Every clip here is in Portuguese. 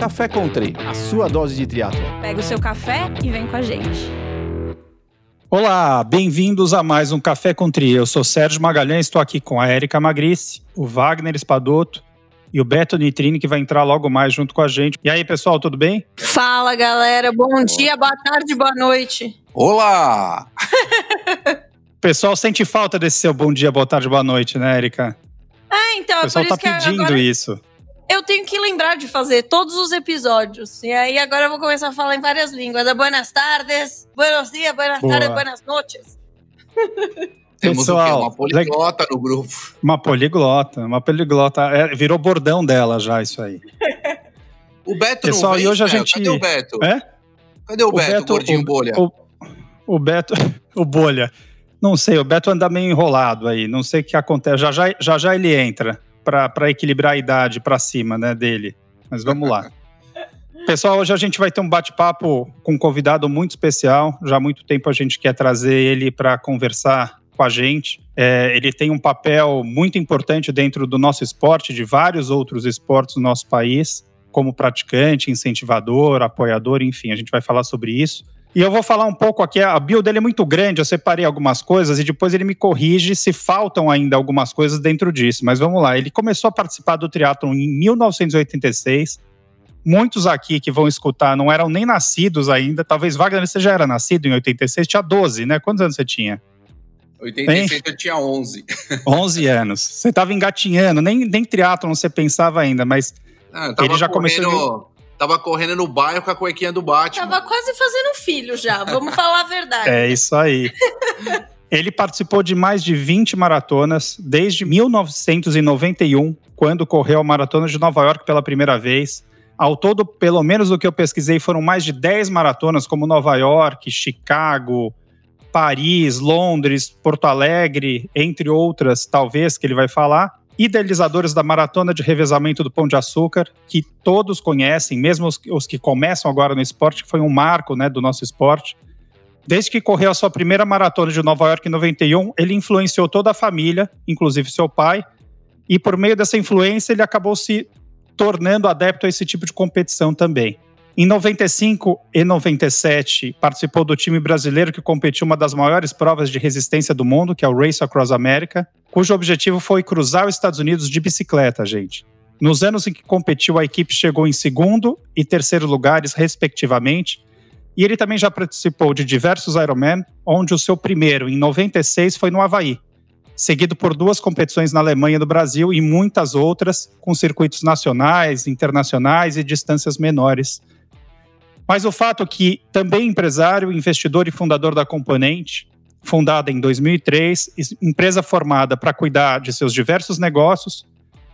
Café Country, a sua dose de triatlo. Pega o seu café e vem com a gente. Olá, bem-vindos a mais um Café com Tri. Eu sou Sérgio Magalhães, estou aqui com a Érica Magrice, o Wagner Espadoto e o Beto Nitrini, que vai entrar logo mais junto com a gente. E aí, pessoal, tudo bem? Fala, galera. Bom dia, boa tarde, boa noite. Olá! O pessoal sente falta desse seu bom dia, boa tarde, boa noite, né, Érica? Ah, então, O é pessoal por tá isso que pedindo agora isso. Eu tenho que lembrar de fazer todos os episódios. E aí agora eu vou começar a falar em várias línguas. É Buenas tardes, buenos dias, buenas Boa. tardes, buenas noches. Temos o? Pessoal, Uma poliglota no grupo. Uma poliglota, uma poliglota. É, virou bordão dela já, isso aí. O Beto Pessoal, não vem, e hoje a Fel? gente- Cadê o Beto? É? Cadê o, Beto, gordinho o, bolha? O, o Beto, o bolha. Não sei, o Beto anda meio enrolado aí. Não sei o que acontece. Já já, já, já ele entra para equilibrar a idade para cima, né, dele. Mas vamos lá. Pessoal, hoje a gente vai ter um bate-papo com um convidado muito especial. Já há muito tempo a gente quer trazer ele para conversar com a gente. É, ele tem um papel muito importante dentro do nosso esporte, de vários outros esportes do nosso país, como praticante, incentivador, apoiador, enfim, a gente vai falar sobre isso. E eu vou falar um pouco aqui, a bio dele é muito grande, eu separei algumas coisas e depois ele me corrige se faltam ainda algumas coisas dentro disso. Mas vamos lá, ele começou a participar do triatlon em 1986. Muitos aqui que vão escutar não eram nem nascidos ainda. Talvez Wagner, você já era nascido em 86, tinha 12, né? Quantos anos você tinha? 86 eu tinha 11. 11 anos. Você estava engatinhando, nem, nem triatlon você pensava ainda, mas Ah, Ele já correndo, começou Tava correndo no bairro com a cuequinha do Batman. Tava quase fazendo filho já, vamos falar a verdade. É isso aí. Ele participou de mais de 20 maratonas desde 1991, quando correu a Maratona de Nova York pela primeira vez. Ao todo, pelo menos do que eu pesquisei, foram mais de 10 maratonas, como Nova York, Chicago, Paris, Londres, Porto Alegre, entre outras, talvez, que ele vai falar. Idealizadores da Maratona de Revezamento do Pão de Açúcar, que todos conhecem, mesmo os, os que começam agora no esporte, que foi um marco né, do nosso esporte. Desde que correu a sua primeira maratona de Nova York em 91, ele influenciou toda a família, inclusive seu pai, e por meio dessa influência ele acabou se tornando adepto a esse tipo de competição também. Em 95 e 97, participou do time brasileiro que competiu uma das maiores provas de resistência do mundo, que é o Race Across America, cujo objetivo foi cruzar os Estados Unidos de bicicleta, gente. Nos anos em que competiu, a equipe chegou em segundo e terceiro lugares, respectivamente, e ele também já participou de diversos Ironman, onde o seu primeiro, em 96, foi no Havaí, seguido por duas competições na Alemanha e no Brasil e muitas outras, com circuitos nacionais, internacionais e distâncias menores. Mas o fato é que também empresário, investidor e fundador da Componente, fundada em 2003, empresa formada para cuidar de seus diversos negócios,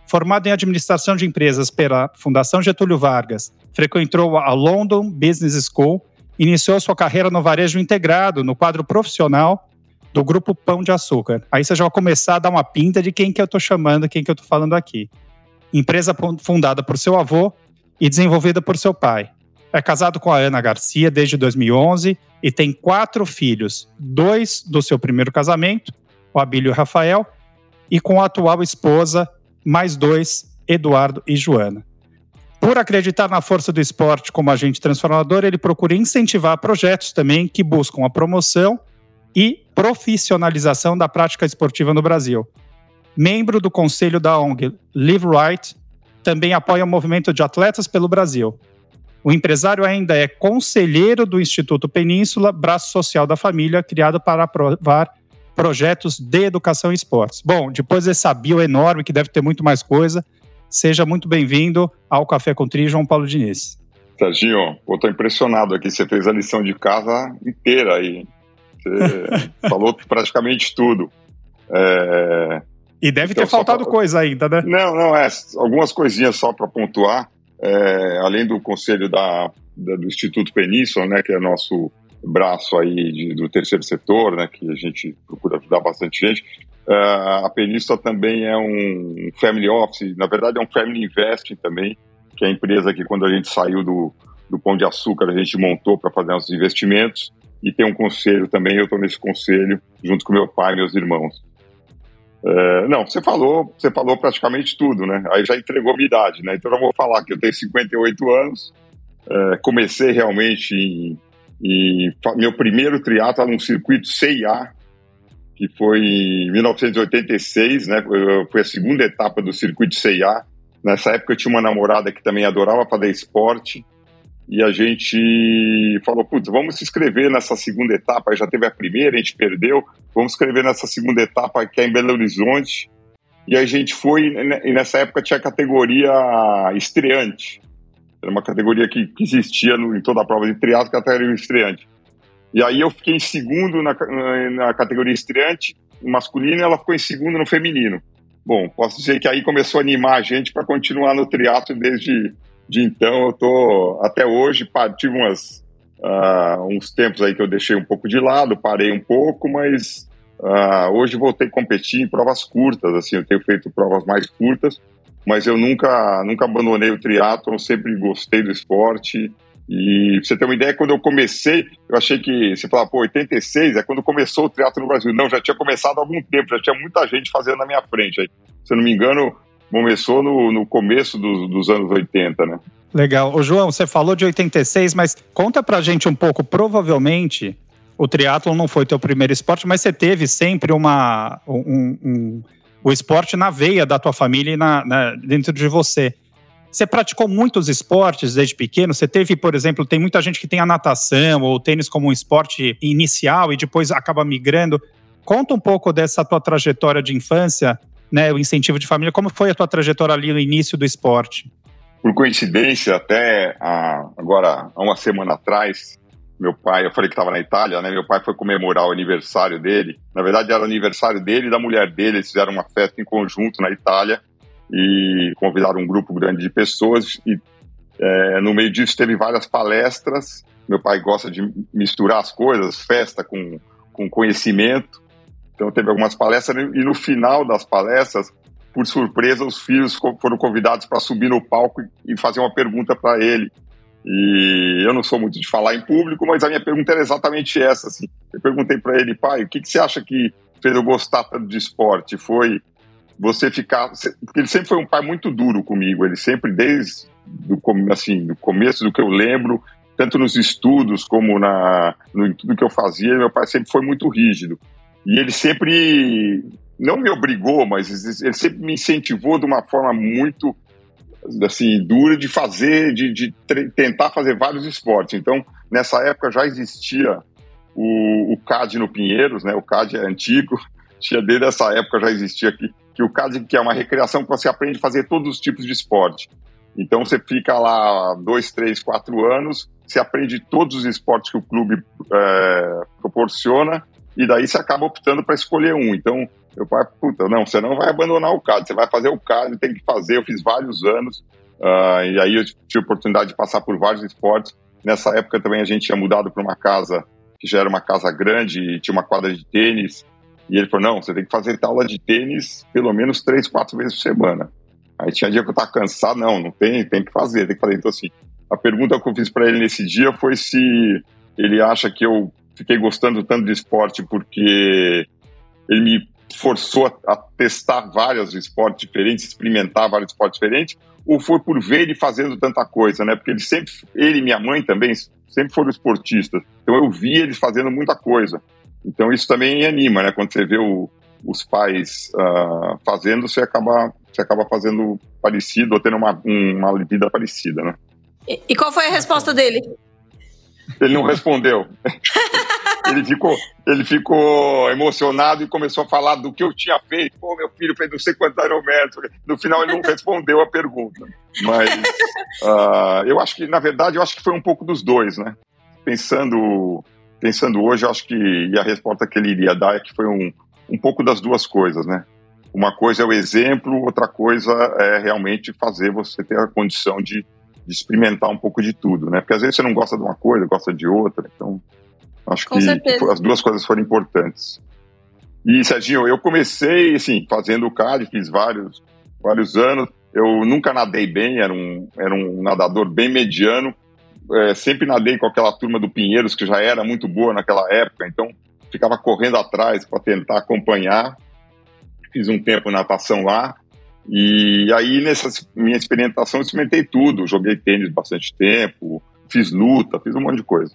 formado em administração de empresas pela Fundação Getúlio Vargas, frequentou a London Business School, iniciou sua carreira no varejo integrado, no quadro profissional do grupo Pão de Açúcar. Aí você já vai começar a dar uma pinta de quem que eu estou chamando, quem que eu estou falando aqui. Empresa fundada por seu avô e desenvolvida por seu pai. É casado com a Ana Garcia desde 2011 e tem quatro filhos, dois do seu primeiro casamento, o Abílio Rafael, e com a atual esposa, mais dois, Eduardo e Joana. Por acreditar na força do esporte como agente transformador, ele procura incentivar projetos também que buscam a promoção e profissionalização da prática esportiva no Brasil. Membro do conselho da ONG Live Right, também apoia o movimento de atletas pelo Brasil. O empresário ainda é conselheiro do Instituto Península, braço social da família, criado para aprovar projetos de educação e esportes. Bom, depois dessa bio enorme, que deve ter muito mais coisa, seja muito bem-vindo ao Café com Tri, João Paulo Diniz. Serginho, eu tô impressionado aqui, você fez a lição de casa inteira aí. Você falou praticamente tudo. É... E deve Então, ter faltado pra... coisa ainda, né? Não, não, é. Algumas coisinhas só para pontuar. É, além do conselho da, da, do Instituto Península, né, que é nosso braço aí de, do terceiro setor, né, que a gente procura ajudar bastante gente, uh, a Península também é um family office, na verdade é um family investing também, que é a empresa que quando a gente saiu do, do Pão de Açúcar a gente montou para fazer nossos investimentos, e tem um conselho também, eu estou nesse conselho junto com meu pai e meus irmãos. É, não, você falou, você falou praticamente tudo, né? Aí já entregou minha idade, né? Então eu vou falar que eu tenho 58 anos, é, comecei realmente em, em meu primeiro triatlo no circuito CIA, que foi em 1986, né? Foi a segunda etapa do circuito CIA. Nessa época eu tinha uma namorada que também adorava fazer esporte e a gente falou, putz, vamos se inscrever nessa segunda etapa, já teve a primeira, a gente perdeu, vamos escrever nessa segunda etapa que é em Belo Horizonte. E a gente foi, e nessa época tinha a categoria estreante. Era uma categoria que, que existia no, em toda a prova de triatlo, categoria estreante. E aí eu fiquei em segundo na, na categoria estreante masculino e ela ficou em segundo no feminino. Bom, posso dizer que aí começou a animar a gente para continuar no triatlo desde de então. Eu tô até hoje, tive umas, uh, uns tempos aí que eu deixei um pouco de lado, parei um pouco, mas uh, hoje voltei a competir em provas curtas. Assim, eu tenho feito provas mais curtas, mas eu nunca, nunca abandonei o triatlo, sempre gostei do esporte. E pra você ter uma ideia, quando eu comecei, eu achei que, você falava, pô, 86 é quando começou o teatro no Brasil. Não, já tinha começado há algum tempo, já tinha muita gente fazendo na minha frente. Aí, se eu não me engano, começou no, no começo dos, anos 80, né? Legal. Ô, João, você falou de 86, mas conta pra gente um pouco, provavelmente, o triatlo não foi teu primeiro esporte, mas você teve sempre uma, um, um, o esporte na veia da tua família e na, na, dentro de você. Você praticou muitos esportes desde pequeno? Você teve, por exemplo, tem muita gente que tem a natação ou o tênis como um esporte inicial e depois acaba migrando. Conta um pouco dessa tua trajetória de infância, né, o incentivo de família. Como foi a tua trajetória ali no início do esporte? Por coincidência, até a, agora, há uma semana atrás, meu pai, eu falei que estava na Itália, né? Meu pai foi comemorar o aniversário dele. Na verdade, era o aniversário dele e da mulher dele. Eles fizeram uma festa em conjunto na Itália e convidaram um grupo grande de pessoas e é, no meio disso teve várias palestras. Meu pai gosta de misturar as coisas, festa com, com conhecimento. Então teve algumas palestras e no final das palestras, por surpresa, os filhos foram convidados para subir no palco e fazer uma pergunta para ele. E eu não sou muito de falar em público, mas a minha pergunta era exatamente essa. Assim. Eu perguntei para ele, pai, o que, que você acha que fez eu gostar tanto de esporte? Foi você ficar. Porque ele sempre foi um pai muito duro comigo, ele sempre, desde do, assim, do começo do que eu lembro, tanto nos estudos como na, no, tudo que eu fazia, meu pai sempre foi muito rígido. E ele sempre, não me obrigou, mas ele sempre me incentivou de uma forma muito assim dura de fazer, de, de tentar fazer vários esportes. Então, nessa época já existia o, o CAD no Pinheiros, né? O CAD é antigo, tinha desde essa época já existia aqui que o CAD que é uma recreação que você aprende a fazer todos os tipos de esporte. Então você fica lá dois, três, quatro anos, você aprende todos os esportes que o clube é, proporciona e daí você acaba optando para escolher um. Então meu pai, puta, não, você não vai abandonar o CAD, você vai fazer o CAD, tem que fazer. Eu fiz vários anos uh, e aí eu tive a oportunidade de passar por vários esportes. Nessa época também a gente tinha mudado para uma casa que já era uma casa grande e tinha uma quadra de tênis. E ele falou: não, você tem que fazer aula de tênis pelo menos três, quatro vezes por semana. Aí tinha dia que eu tava cansado, não, não tem, tem que fazer, tem que fazer. Então, assim, a pergunta que eu fiz para ele nesse dia foi se ele acha que eu fiquei gostando tanto de esporte porque ele me forçou a, a testar vários esportes diferentes, experimentar vários esportes diferentes, ou foi por ver ele fazendo tanta coisa, né? Porque ele sempre, ele e minha mãe também, sempre foram esportistas. Então eu vi eles fazendo muita coisa. Então isso também anima, né? Quando você vê o, os pais uh, fazendo, você acaba, você acaba fazendo parecido ou tendo uma, uma vida parecida, né? E, e qual foi a resposta dele? Ele não respondeu. ele, ficou, ele ficou emocionado e começou a falar do que eu tinha feito. Pô, meu filho fez não sei quantos aerométricos. No final, ele não respondeu a pergunta. Mas uh, eu acho que, na verdade, eu acho que foi um pouco dos dois, né? Pensando pensando hoje, acho que e a resposta que ele iria dar é que foi um, um pouco das duas coisas, né? Uma coisa é o exemplo, outra coisa é realmente fazer você ter a condição de, de experimentar um pouco de tudo, né? Porque às vezes você não gosta de uma coisa, gosta de outra, então acho que, que, as duas coisas foram importantes. E, Serginho, eu comecei, assim, fazendo o CAD, fiz vários, vários anos, eu nunca nadei bem, era um, era um nadador bem mediano, é, sempre nadei com aquela turma do Pinheiros, que já era muito boa naquela época, então ficava correndo atrás para tentar acompanhar. fiz um tempo natação lá. E aí, nessa minha experimentação, eu experimentei tudo. Joguei tênis bastante tempo, fiz luta, fiz um monte de coisa.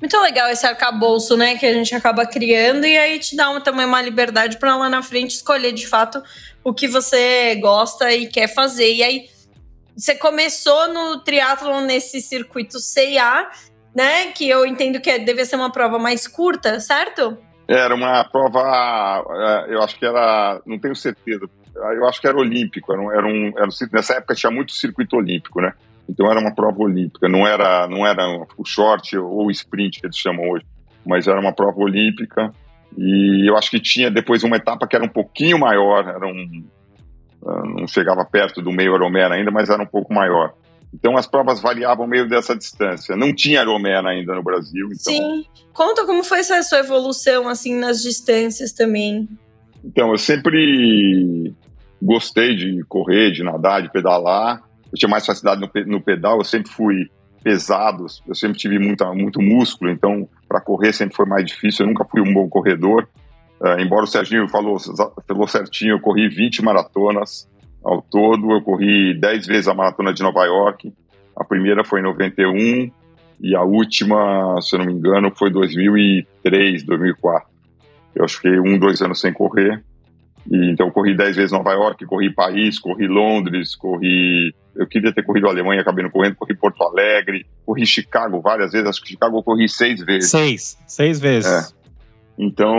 Muito legal esse arcabouço, né, que a gente acaba criando e aí te dá uma, também uma liberdade para lá na frente escolher de fato o que você gosta e quer fazer. E aí você começou no triatlon nesse circuito CIA, né, que eu entendo que é, deve ser uma prova mais curta, certo? Era uma prova, é, eu acho que era, não tenho certeza, eu acho que era olímpico, era um, era um nessa época tinha muito circuito olímpico, né? Então era uma prova olímpica, não era, não era o short ou o sprint que eles chamam hoje, mas era uma prova olímpica. E eu acho que tinha depois uma etapa que era um pouquinho maior, era um, ah, não chegava perto do meio Ironman ainda, mas era um pouco maior. Então as provas variavam meio dessa distância. Não tinha Ironman ainda no Brasil. Então... Sim. Conta como foi essa sua evolução assim nas distâncias também. Então eu sempre gostei de correr, de nadar, de pedalar eu tinha mais facilidade no, no pedal, eu sempre fui pesado, eu sempre tive muita, muito músculo, então para correr sempre foi mais difícil, eu nunca fui um bom corredor. Uh, embora o Serginho falou, falou certinho, eu corri 20 maratonas ao todo, eu corri 10 vezes a maratona de Nova York, a primeira foi em 91 e a última, se eu não me engano, foi 2003, 2004. Eu fiquei um, dois anos sem correr, e, então corri 10 vezes Nova York, corri Paris, corri Londres, corri eu queria ter corrido Alemanha, acabei não correndo, corri Porto Alegre, corri Chicago várias vezes, acho que Chicago eu corri seis vezes. Seis, seis vezes. É. Então,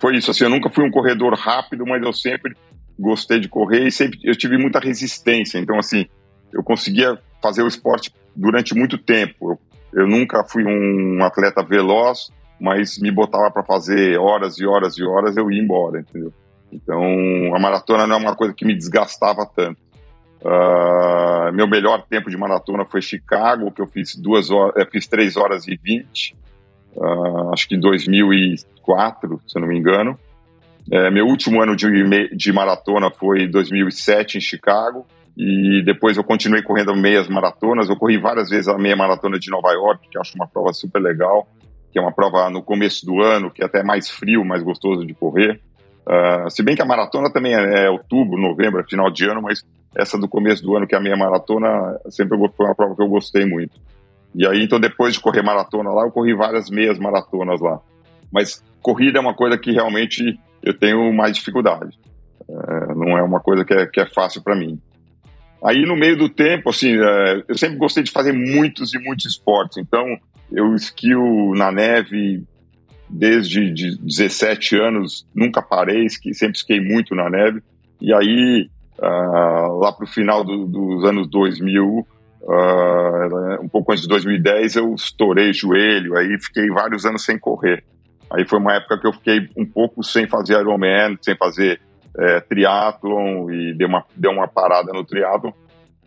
foi isso, assim, eu nunca fui um corredor rápido, mas eu sempre gostei de correr e sempre eu tive muita resistência, então assim, eu conseguia fazer o esporte durante muito tempo. Eu, eu nunca fui um atleta veloz, mas me botava para fazer horas e horas e horas, eu ia embora, entendeu? Então, a maratona não é uma coisa que me desgastava tanto. Uh, meu melhor tempo de maratona foi Chicago, que eu fiz duas horas, eu fiz 3 horas e 20, uh, ah, acho que em 2004, se eu não me engano. É, meu último ano de, de maratona foi em 2007 em Chicago, e depois eu continuei correndo meias maratonas. Eu corri várias vezes a meia maratona de Nova York, que acho uma prova super legal, que é uma prova no começo do ano, que é até mais frio, mais gostoso de correr. Uh, se bem que a maratona também é, é outubro, novembro, é final de ano, mas essa do começo do ano, que é a minha maratona, sempre foi uma prova que eu gostei muito. E aí, então, depois de correr maratona lá, eu corri várias meias maratonas lá. Mas corrida é uma coisa que realmente eu tenho mais dificuldade. É, não é uma coisa que é, que é fácil para mim. Aí, no meio do tempo, assim, é, eu sempre gostei de fazer muitos e muitos esportes. Então, eu esquio na neve desde de 17 anos, nunca parei, sempre esquiei muito na neve. E aí, uh, lá para o final do, dos anos 2000, uh, ah, um pouco antes de 2010, eu estourei joelho, aí fiquei vários anos sem correr. Aí foi uma época que eu fiquei um pouco sem fazer Ironman, sem fazer é, triatlon e deu uma, deu uma parada no triatlon,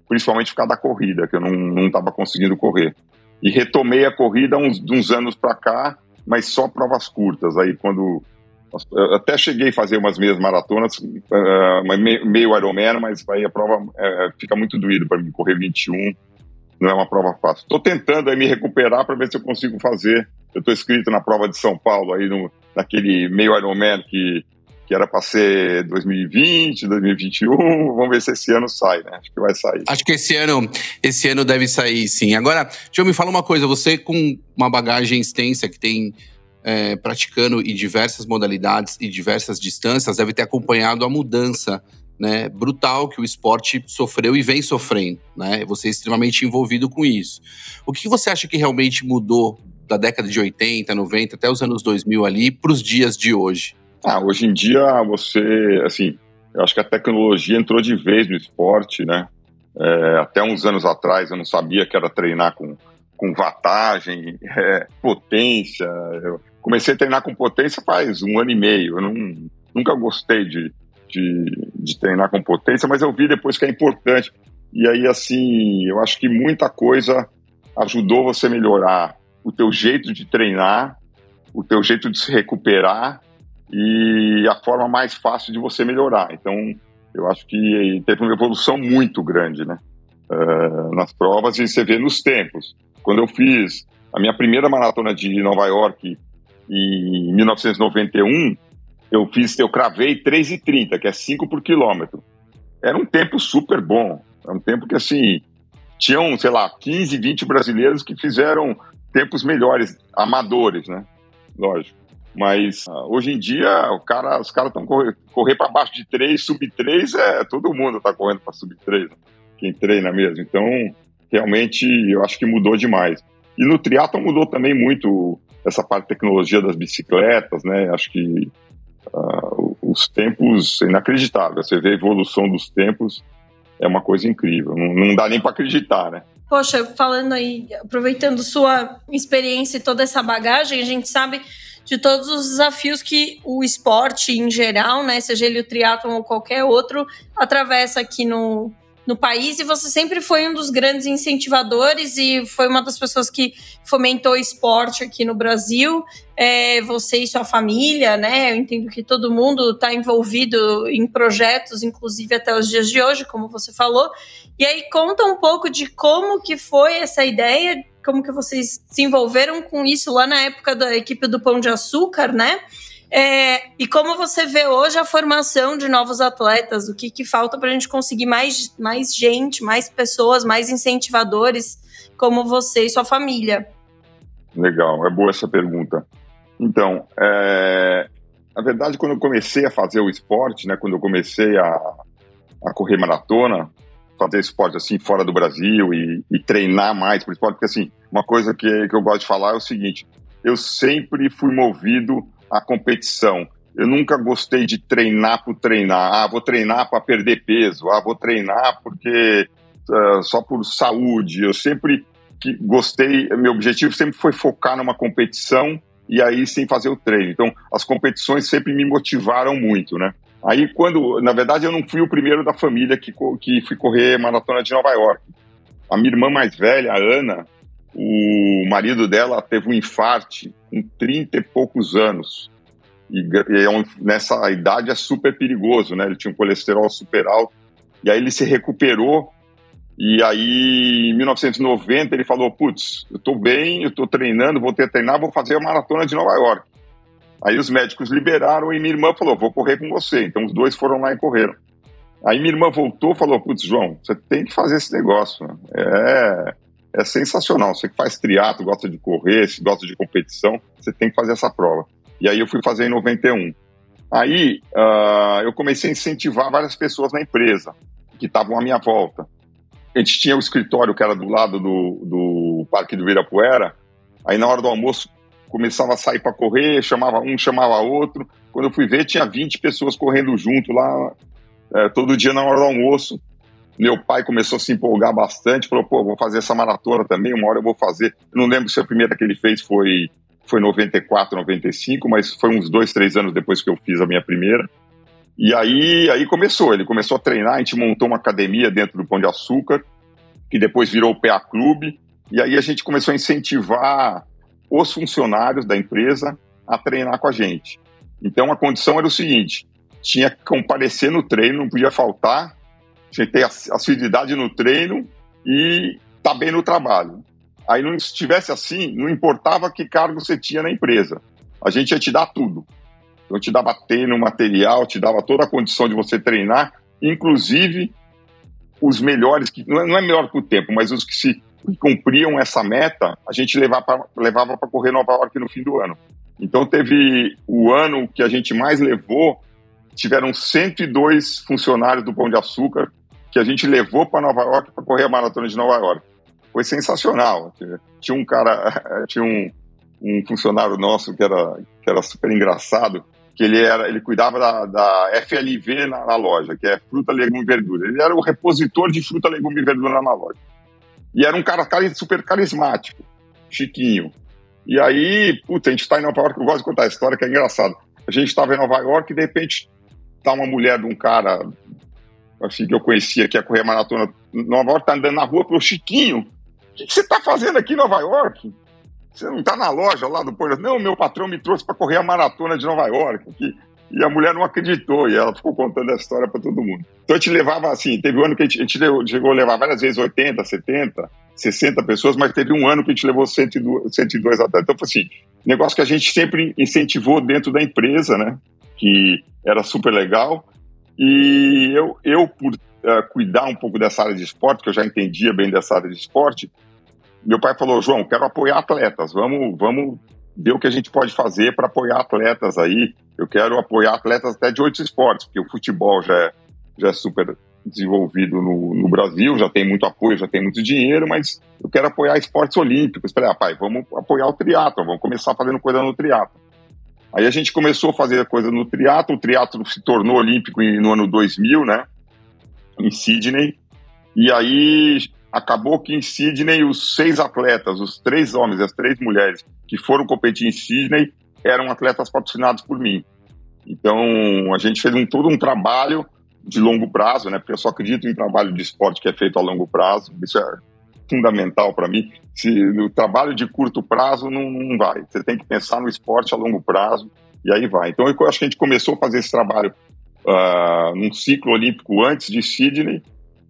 principalmente por causa da corrida, que eu não estava conseguindo correr. E retomei a corrida uns, uns anos para cá, mas só provas curtas. Aí quando eu até cheguei a fazer umas meias maratonas, uh, meio Ironman, mas aí a prova uh, fica muito doído para mim, correr 21 não é uma prova fácil. Estou tentando aí me recuperar para ver se eu consigo fazer. Eu estou inscrito na prova de São Paulo, aí no, naquele meio Ironman que, que era para ser 2020, 2021. Vamos ver se esse ano sai, né? Acho que vai sair. Acho que esse ano, esse ano deve sair, sim. Agora, João, me fala uma coisa. Você com uma bagagem extensa que tem é, praticando em diversas modalidades e diversas distâncias, deve ter acompanhado a mudança né, brutal que o esporte sofreu e vem sofrendo. Né? Você é extremamente envolvido com isso. O que você acha que realmente mudou da década de 80, 90 até os anos 2000 ali para os dias de hoje? Ah, hoje em dia você, assim, eu acho que a tecnologia entrou de vez no esporte, né? É, até uns anos atrás eu não sabia que era treinar com, com watagem, é, potência. Eu, comecei a treinar com potência faz um ano e meio. Eu não, nunca gostei de, de, de, treinar com potência, mas eu vi depois que é importante. E aí, assim, eu acho que muita coisa ajudou você a melhorar o teu jeito de treinar, o teu jeito de se recuperar e a forma mais fácil de você melhorar. Então, eu acho que teve uma evolução muito grande, né? Uh, nas provas e você vê nos tempos. Quando eu fiz a minha primeira maratona de Nova York em 1991, eu fiz, eu cravei 3,30, que é 5 por quilômetro. Era um tempo super bom. Era um tempo que, assim, tinham, sei lá, 15, 20 brasileiros que fizeram tempos melhores, amadores, né? Lógico. Mas uh, hoje em dia, o cara, os caras estão correr, correr para baixo de 3, sub 3, é, todo mundo está correndo para sub 3, né? quem treina mesmo. Então, realmente, eu acho que mudou demais. E no triatlo mudou também muito essa parte de tecnologia das bicicletas, né? Acho que uh, os tempos inacreditáveis. Você vê a evolução dos tempos, é uma coisa incrível. Não, não dá nem para acreditar, né? Poxa, falando aí, aproveitando sua experiência e toda essa bagagem, a gente sabe de todos os desafios que o esporte em geral, né, seja ele o triatlon ou qualquer outro, atravessa aqui no, no país e você sempre foi um dos grandes incentivadores e foi uma das pessoas que fomentou esporte aqui no Brasil. É, você e sua família, né? Eu entendo que todo mundo está envolvido em projetos, inclusive até os dias de hoje, como você falou. E aí conta um pouco de como que foi essa ideia, como que vocês se envolveram com isso lá na época da equipe do Pão de Açúcar, né? É, e como você vê hoje a formação de novos atletas? O que, que falta para a gente conseguir mais, mais gente, mais pessoas, mais incentivadores como você e sua família? Legal, é boa essa pergunta. Então, é, na verdade, quando eu comecei a fazer o esporte, né, quando eu comecei a, a correr maratona, fazer esporte assim fora do Brasil e, e treinar mais o esporte, porque assim, uma coisa que, que eu gosto de falar é o seguinte: eu sempre fui movido a competição. Eu nunca gostei de treinar por treinar. Ah, vou treinar para perder peso. Ah, vou treinar porque uh, só por saúde. Eu sempre que gostei. Meu objetivo sempre foi focar numa competição e aí sem fazer o treino. Então, as competições sempre me motivaram muito, né? Aí, quando, na verdade, eu não fui o primeiro da família que, que fui correr maratona de Nova York. A minha irmã mais velha, a Ana, o marido dela teve um infarte com 30 e poucos anos. E, e é um, nessa idade é super perigoso, né? Ele tinha um colesterol super alto. E aí ele se recuperou. E aí, em 1990, ele falou: Putz, eu tô bem, eu tô treinando, vou ter treinar, vou fazer a maratona de Nova York. Aí os médicos liberaram e minha irmã falou: Vou correr com você. Então os dois foram lá e correram. Aí minha irmã voltou e falou: Putz, João, você tem que fazer esse negócio. É é sensacional. Você que faz triatlo, gosta de correr, se gosta de competição, você tem que fazer essa prova. E aí eu fui fazer em 91. Aí uh, eu comecei a incentivar várias pessoas na empresa que estavam à minha volta. A gente tinha o escritório que era do lado do, do Parque do Virapuera. Aí na hora do almoço começava a sair para correr, chamava um, chamava outro. Quando eu fui ver, tinha 20 pessoas correndo junto lá, é, todo dia na hora do almoço. Meu pai começou a se empolgar bastante, falou, pô, vou fazer essa maratona também, uma hora eu vou fazer. Não lembro se a primeira que ele fez foi, foi 94, 95, mas foi uns dois, três anos depois que eu fiz a minha primeira. E aí, aí começou, ele começou a treinar, a gente montou uma academia dentro do Pão de Açúcar, que depois virou o PA Clube, e aí a gente começou a incentivar os funcionários da empresa a treinar com a gente. Então a condição era o seguinte: tinha que comparecer no treino, não podia faltar, que ter assiduidade no treino e tá bem no trabalho. Aí, não, se tivesse assim, não importava que cargo você tinha na empresa. A gente ia te dar tudo. Então, te dava treino, material, te dava toda a condição de você treinar, inclusive os melhores, que não é, é melhor que o tempo, mas os que se que cumpriam essa meta, a gente levava para correr Nova York no fim do ano. Então, teve o ano que a gente mais levou, tiveram 102 funcionários do Pão de Açúcar que a gente levou para Nova York para correr a maratona de Nova York. Foi sensacional. Tinha um cara, tinha um, um funcionário nosso que era, que era super engraçado, que ele era, ele cuidava da, da FLV na, na, loja, que é fruta, legume e verdura. Ele era o repositor de fruta, legume e verdura na loja. E era um cara super carismático, chiquinho. E aí, puta, a gente está em Nova York, eu gosto de contar a história, que é engraçado. A gente estava em Nova York e de repente tá uma mulher de um cara assim que eu conhecia que ia correr a maratona Nova York, tá andando na rua pro Chiquinho. O que, você tá fazendo aqui em Nova York? Você não tá na loja lá do Porto? Não, meu patrão me trouxe para correr a maratona de Nova York. E a mulher não acreditou, e ela ficou contando a história para todo mundo. Então a gente levava assim, teve um ano que a gente, a gente chegou a levar várias vezes 80, 70, 60 pessoas, mas teve um ano que a gente levou 102, 102 atletas. Então foi assim, negócio que a gente sempre incentivou dentro da empresa, né? que era super legal. E eu, eu por uh, cuidar um pouco dessa área de esporte, que eu já entendia bem dessa área de esporte, meu pai falou: João, quero apoiar atletas, vamos, vamos ver o que a gente pode fazer para apoiar atletas aí. Eu quero apoiar atletas até de outros esportes, porque o futebol já é, já é super desenvolvido no, no, Brasil, já tem muito apoio, já tem muito dinheiro, mas eu quero apoiar esportes olímpicos. Falei, ah, pai, vamos apoiar o triatlo, vamos começar fazendo coisa no triatlo. Aí a gente começou a fazer coisa no triatlo, o triatlo se tornou olímpico no ano 2000, né, em Sydney, e aí acabou que em Sydney os seis atletas, os três homens e as três mulheres que foram competir em Sydney eram atletas patrocinados por mim. Então a gente fez um, todo um trabalho de longo prazo, né? Porque eu só acredito em trabalho de esporte que é feito a longo prazo. Isso é fundamental para mim. Se no trabalho de curto prazo não, não vai. Você tem que pensar no esporte a longo prazo e aí vai. Então eu acho que a gente começou a fazer esse trabalho uh, num ciclo olímpico antes de Sydney,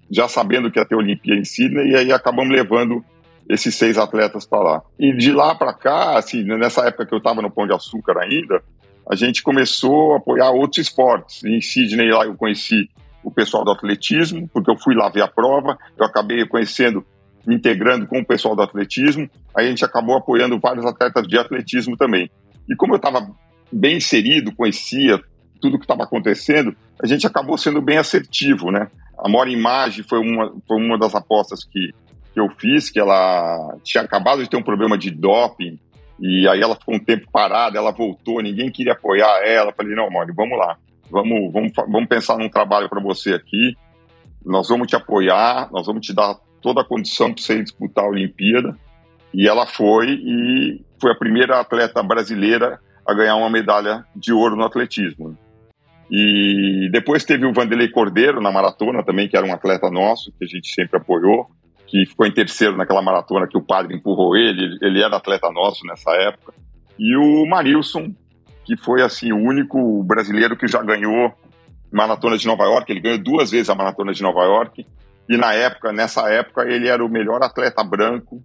já sabendo que ia ter Olimpíada em Sydney, e aí acabamos levando esses seis atletas para lá. E de lá para cá, assim, nessa época que eu estava no Pão de Açúcar ainda, a gente começou a apoiar outros esportes. Em Sydney, lá eu conheci o pessoal do atletismo, porque eu fui lá ver a prova, eu acabei conhecendo, integrando com o pessoal do atletismo, a gente acabou apoiando vários atletas de atletismo também. E como eu estava bem inserido, conhecia tudo que estava acontecendo, a gente acabou sendo bem assertivo, né? A Mora Imagem foi uma, foi uma das apostas que, que eu fiz, que ela tinha acabado de ter um problema de doping, e aí ela ficou um tempo parada, ela voltou, ninguém queria apoiar ela. Falei, não, Mori, vamos lá. Vamos, vamos, vamos pensar num trabalho para você aqui. Nós vamos te apoiar, nós vamos te dar toda a condição para você disputar a Olimpíada. E ela foi e foi a primeira atleta brasileira a ganhar uma medalha de ouro no atletismo. E depois teve o Vanderlei Cordeiro na maratona também, que era um atleta nosso, que a gente sempre apoiou que ficou em terceiro naquela maratona que o padre empurrou ele, ele era atleta nosso nessa época. E o Marilson, que foi assim o único brasileiro que já ganhou maratona de Nova York, ele ganhou duas vezes a maratona de Nova York. E na época, nessa época, ele era o melhor atleta branco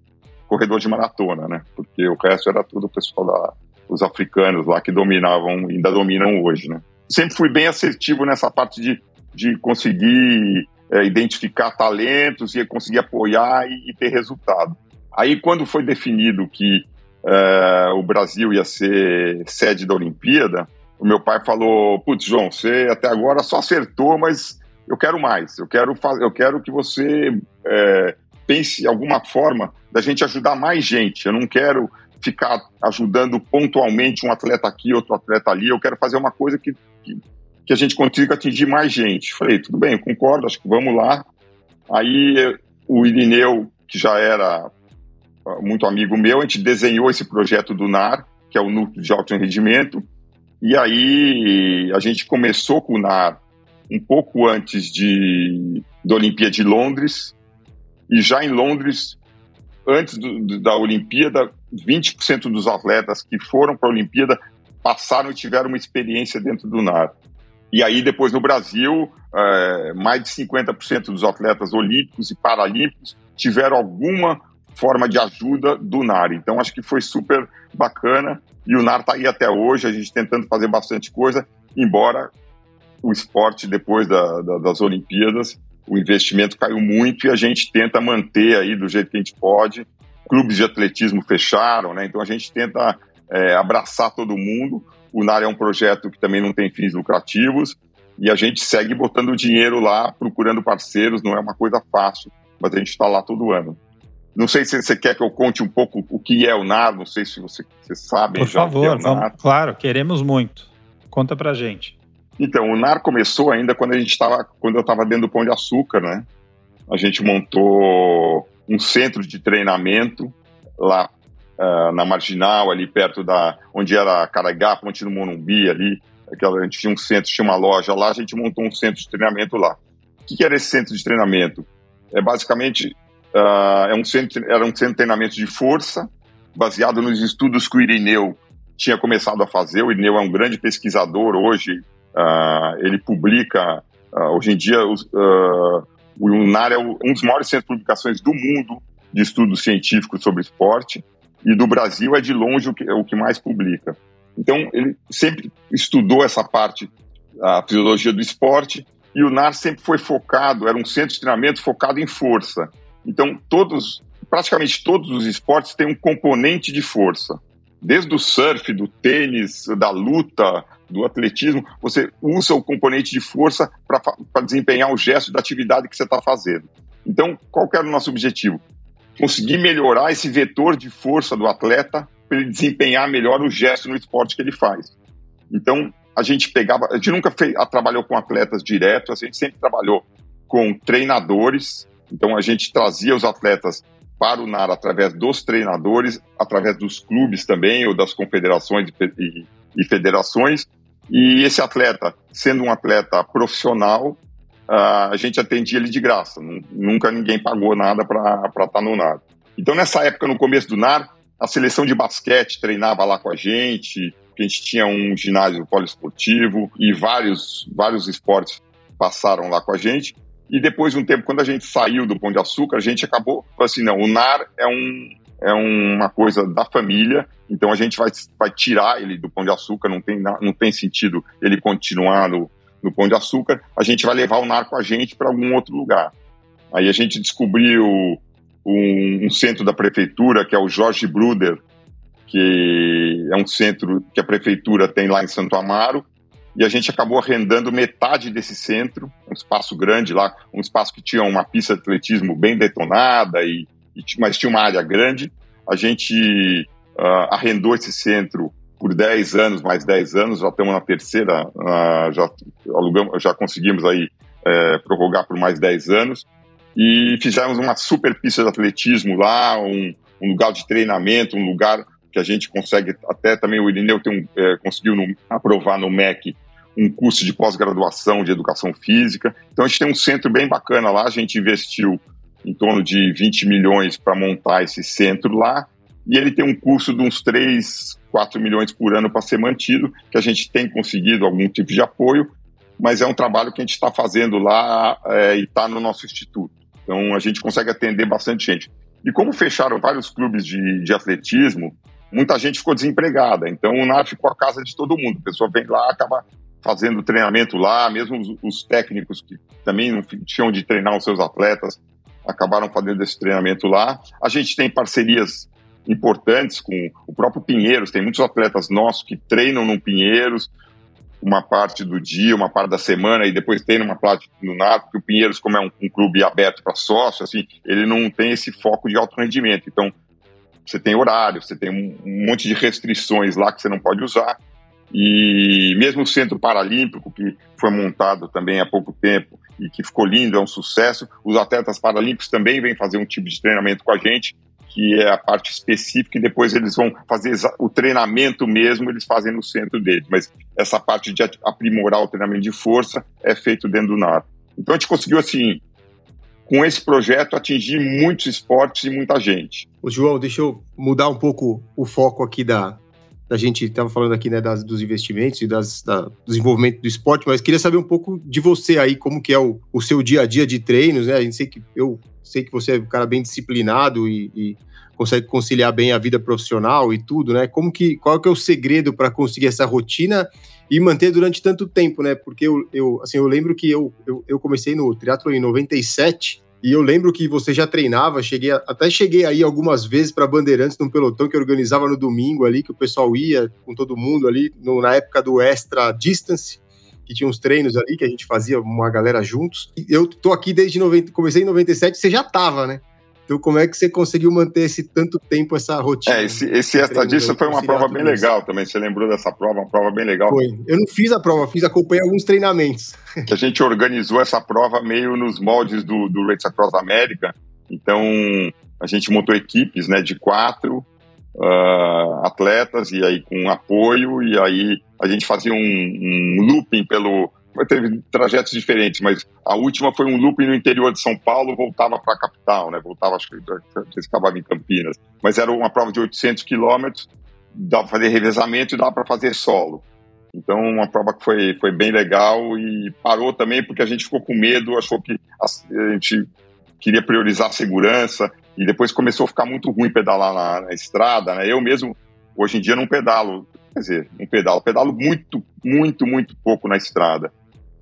corredor de maratona, né? Porque o resto era tudo o pessoal da os africanos lá que dominavam, ainda dominam hoje, né? Sempre fui bem assertivo nessa parte de, de conseguir é, identificar talentos e conseguir apoiar e, e, ter resultado. Aí, quando foi definido que é, o Brasil ia ser sede da Olimpíada, o meu pai falou: Putz, João, você até agora só acertou, mas eu quero mais. Eu quero, eu quero que você é, pense alguma forma da gente ajudar mais gente. Eu não quero ficar ajudando pontualmente um atleta aqui, outro atleta ali. Eu quero fazer uma coisa que, que que a gente consiga atingir mais gente. Falei, tudo bem, concordo, acho que vamos lá. Aí o Irineu, que já era ah, muito amigo meu, a gente desenhou esse projeto do NAR, que é o Núcleo de Alto Rendimento, e aí a gente começou com o NAR um pouco antes de, da Olimpíada de Londres, e já em Londres, antes do, da Olimpíada, 20% dos atletas que foram para a Olimpíada passaram e tiveram uma experiência dentro do NAR. E aí, depois no Brasil, é, mais de 50% dos atletas olímpicos e paralímpicos tiveram alguma forma de ajuda do NAR. Então, acho que foi super bacana. E o NAR está aí até hoje, a gente tentando fazer bastante coisa, embora o esporte, depois da, da, das Olimpíadas, o investimento caiu muito e a gente tenta manter aí do jeito que a gente pode. Clubes de atletismo fecharam, né? Então a gente tenta é, abraçar todo mundo. O NAR é um projeto que também não tem fins lucrativos e a gente segue botando dinheiro lá, procurando parceiros, não é uma coisa fácil, mas a gente está lá todo ano. Não sei se você quer que eu conte um pouco o que é o NAR, não sei se você, você sabe. Por favor, é vamos, claro, queremos muito. Conta pra gente. Então, o NAR começou ainda quando a gente estava, quando eu estava dentro do Pão de Açúcar, né? A gente montou um centro de treinamento lá uh, na Marginal, ali perto da onde era Caragá, Ponte do Monumbi, ali, aquela, a gente tinha um centro, tinha uma loja lá, a gente montou um centro de treinamento lá. O que, que era esse centro de treinamento? É basicamente uh, é um centro, era um centro de treinamento de força, baseado nos estudos que o Irineu tinha começado a fazer. O Irineu é um grande pesquisador hoje, uh, ele publica, uh, hoje em dia, uh, o UNAR é um dos maiores centros de publicações do mundo de estudos científicos sobre esporte e do Brasil é de longe o que, o que mais publica. Então, ele sempre estudou essa parte, a fisiologia do esporte, e o NAR sempre foi focado, era um centro de treinamento focado em força. Então, todos, praticamente todos os esportes têm um componente de força. Desde o surf, do tênis, da luta, do atletismo, você usa o componente de força para desempenhar o gesto da atividade que você está fazendo. Então, qual era o nosso objetivo? Conseguir melhorar esse vetor de força do atleta para ele desempenhar melhor o gesto no esporte que ele faz. Então, a gente pegava, a gente nunca fez, trabalhou com atletas direto, a gente sempre trabalhou com treinadores. Então, a gente trazia os atletas para o NAR através dos treinadores, através dos clubes também, ou das confederações e, e federações. E esse atleta, sendo um atleta profissional, a gente atendia ele de graça. Nunca ninguém pagou nada para estar tá no NAR. Então, nessa época, no começo do NAR, a seleção de basquete treinava lá com a gente, a gente tinha um ginásio poliesportivo e vários, vários esportes passaram lá com a gente. E depois de um tempo, quando a gente saiu do Pão de Açúcar, a gente acabou assim, não, o NAR é, um, é uma coisa da família, então a gente vai, vai tirar ele do Pão de Açúcar, não tem, não tem sentido ele continuar no, no Pão de Açúcar, a gente vai levar o NAR com a gente para algum outro lugar. Aí a gente descobriu um, um, centro da prefeitura, que é o Jorge Bruder, que é um centro que a prefeitura tem lá em Santo Amaro, e a gente acabou arrendando metade desse centro, um espaço grande lá, um espaço que tinha uma pista de atletismo bem detonada, e mas tinha uma área grande. A gente uh, arrendou esse centro por 10 anos, mais 10 anos, já estamos na terceira, uh, já, alugamos, já conseguimos aí uh, prorrogar por mais 10 anos e fizemos uma super pista de atletismo lá, um, um lugar de treinamento, um lugar que a gente consegue, até também o Irineu tem um, é, conseguiu no, aprovar no MEC um curso de pós-graduação de educação física. Então a gente tem um centro bem bacana lá, a gente investiu em torno de 20 milhões para montar esse centro lá, e ele tem um curso de uns 3, 4 milhões por ano para ser mantido, que a gente tem conseguido algum tipo de apoio, mas é um trabalho que a gente está fazendo lá é, e está no nosso instituto. Então a gente consegue atender bastante gente. E como fecharam vários clubes de, de atletismo, muita gente ficou desempregada. Então o NAR ficou a casa de todo mundo. A pessoa vem lá, acaba fazendo treinamento lá, mesmo os, os técnicos que também não tinham de treinar os seus atletas, acabaram fazendo esse treinamento lá. A gente tem parcerias importantes com o próprio Pinheiros, tem muitos atletas nossos que treinam no Pinheiros, uma parte do dia, uma parte da semana e depois tem uma parte no NAR, porque o Pinheiros, como é um, um clube aberto para sócio, assim, ele não tem esse foco de alto rendimento. Então, você tem horário, você tem um, um monte de restrições lá que você não pode usar. E mesmo o Centro Paralímpico, que foi montado também há pouco tempo que ficou lindo, é um sucesso, os atletas paralímpicos também vêm fazer um tipo de treinamento com a gente que é a parte específica, e depois eles vão fazer o treinamento mesmo, eles fazem no centro deles. Mas essa parte de aprimorar o treinamento de força é feito dentro do NAR. Então a gente conseguiu, assim, com esse projeto, atingir muitos esportes e muita gente. Ô, João, deixa eu mudar um pouco o foco aqui da, da gente estava falando aqui né, das, dos investimentos e das, da, do desenvolvimento do esporte, mas queria saber um pouco de você aí, como que é o, o seu dia a dia de treinos, né? A gente sei que eu sei que você é um cara bem disciplinado e, e, consegue conciliar bem a vida profissional e tudo, né? Como que, qual que é o segredo para conseguir essa rotina e manter durante tanto tempo, né? Porque eu, eu assim, eu lembro que eu, eu, eu comecei no triatlo em 97 e eu lembro que você já treinava, cheguei até cheguei aí algumas vezes para Bandeirantes num pelotão que organizava no domingo ali, que o pessoal ia com todo mundo ali, no, na época do Extra Distance, que tinha uns treinos ali que a gente fazia uma galera juntos. Eu tô aqui desde 90, comecei em 97, você já tava, né? Então, como é que você conseguiu manter esse tanto tempo essa rotina? É, esse, esse extra disso foi uma prova bem legal também. Você lembrou dessa prova? Uma prova bem legal. Foi. Eu não fiz a prova, fiz acompanhei alguns treinamentos. Que a gente organizou essa prova meio nos moldes do, do Race Across America. Então, a gente montou equipes, né, de quatro uh, atletas e aí com apoio e aí a gente fazia um, um looping pelo teve trajetos diferentes, mas a última foi um looping no interior de São Paulo, voltava para a capital, né? Voltava, acho que vocês acabavam em Campinas. Mas era uma prova de 800 quilômetros, dava para fazer revezamento e dava para fazer solo. Então, uma prova que foi, foi bem legal e parou também porque a gente ficou com medo, achou que a, gente queria priorizar a segurança e depois começou a ficar muito ruim pedalar na, na estrada, né? Eu mesmo, hoje em dia, não pedalo quer dizer, um pedalo. Pedalo muito, muito, muito pouco na estrada.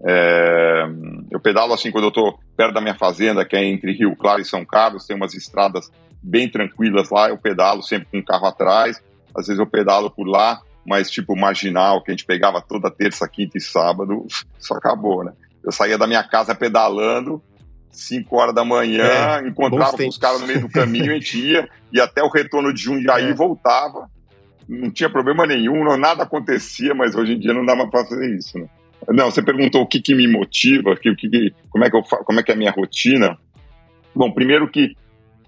É, eu pedalo assim quando eu estou perto da minha fazenda, que é entre Rio Claro e São Carlos, tem umas estradas bem tranquilas lá, eu pedalo sempre com o carro atrás, às vezes eu pedalo por lá, mas tipo marginal, que a gente pegava toda terça, quinta e sábado, só acabou, né? Eu saía da minha casa pedalando, 5 horas da manhã, é, encontrava os caras no meio do caminho, a gente ia, e até o retorno de Jundiaí é. voltava. Não tinha problema nenhum, nada acontecia, mas hoje em dia não dá mais para fazer isso, né? Não, você perguntou o que, que me motiva, que, que, como, é que eu, como é que é a minha rotina. Bom, primeiro que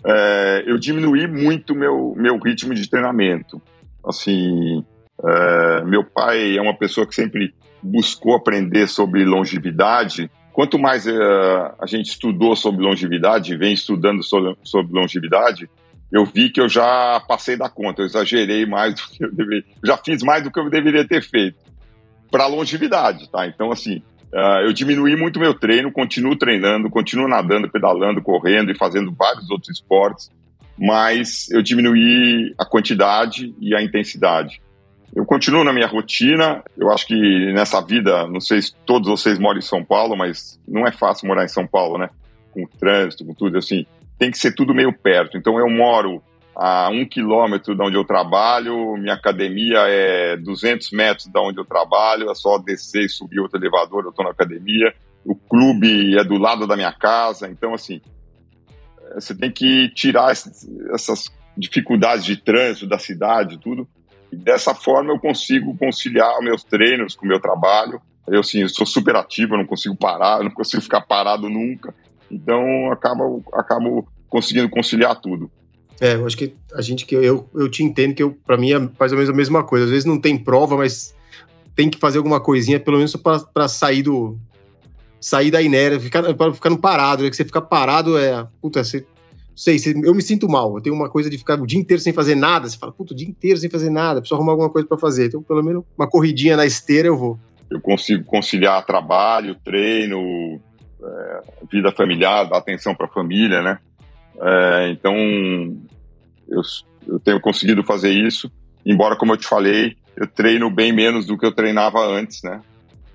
é, eu diminuí muito meu meu ritmo de treinamento. Assim, é, meu pai é uma pessoa que sempre buscou aprender sobre longevidade. Quanto mais é, a gente estudou sobre longevidade, vem estudando sobre, sobre longevidade, eu vi que eu já passei da conta, eu exagerei mais do que eu deveria, já fiz mais do que eu deveria ter feito para longevidade, tá? Então, assim, uh, eu diminuí muito meu treino, continuo treinando, continuo nadando, pedalando, correndo e fazendo vários outros esportes, mas eu diminuí a quantidade e a intensidade. Eu continuo na minha rotina, eu acho que nessa vida, não sei se todos vocês moram em São Paulo, mas não é fácil morar em São Paulo, né? Com o trânsito, com tudo, assim, tem que ser tudo meio perto. Então eu moro a um quilômetro de onde eu trabalho, minha academia é 200 metros de onde eu trabalho, é só descer e subir outro elevador, eu estou na academia. O clube é do lado da minha casa, então, assim, você tem que tirar essas dificuldades de trânsito da cidade, tudo. E dessa forma eu consigo conciliar meus treinos com o meu trabalho. Eu, assim, eu sou super ativo, eu não consigo parar, eu não consigo ficar parado nunca. Então, acabo, acabo conseguindo conciliar tudo. É, eu acho que a gente que eu, eu te entendo que eu para mim é mais ou menos a mesma coisa. Às vezes não tem prova, mas tem que fazer alguma coisinha, pelo menos para sair do sair da inércia, ficar para ficar no parado, né? Que você ficar parado é, puta, você sei, eu me sinto mal. Eu tenho uma coisa de ficar o dia inteiro sem fazer nada. Você fala, puta, o dia inteiro sem fazer nada, preciso arrumar alguma coisa para fazer. Então, pelo menos uma corridinha na esteira eu vou. Eu consigo conciliar trabalho, treino, é, vida familiar, dar atenção para a família, né? É, então, eu, eu tenho conseguido fazer isso, embora, como eu te falei, eu treino bem menos do que eu treinava antes, né?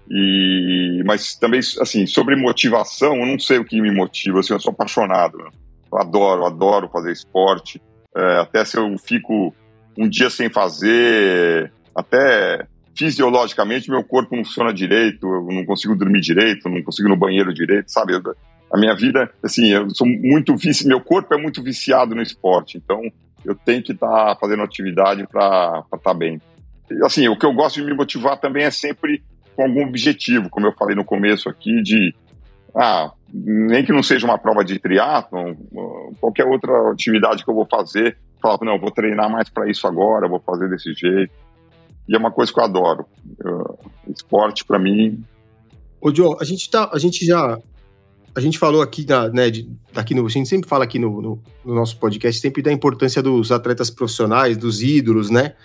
E, mas também, assim, sobre motivação, eu não sei o que me motiva, assim, eu sou apaixonado. Eu adoro, adoro fazer esporte. É, até se eu fico um dia sem fazer, até fisiologicamente meu corpo não funciona direito, eu não consigo dormir direito, não consigo ir no banheiro direito, sabe? a minha vida, assim, eu sou muito vici, meu corpo é muito viciado no esporte, então eu tenho que estar tá fazendo atividade para estar tá bem. E, assim, o que eu gosto de me motivar também é sempre com algum objetivo, como eu falei no começo aqui, de ah, nem que não seja uma prova de triatlon, qualquer outra atividade que eu vou fazer, falar, não, vou treinar mais para isso agora, vou fazer desse jeito. E é uma coisa que eu adoro. Esporte, para mim. Ô, Joe, a gente, tá, a gente já a gente falou aqui, na, né, de, aqui no, a gente sempre fala aqui no, no, no, nosso podcast sempre da importância dos atletas profissionais, dos ídolos, né?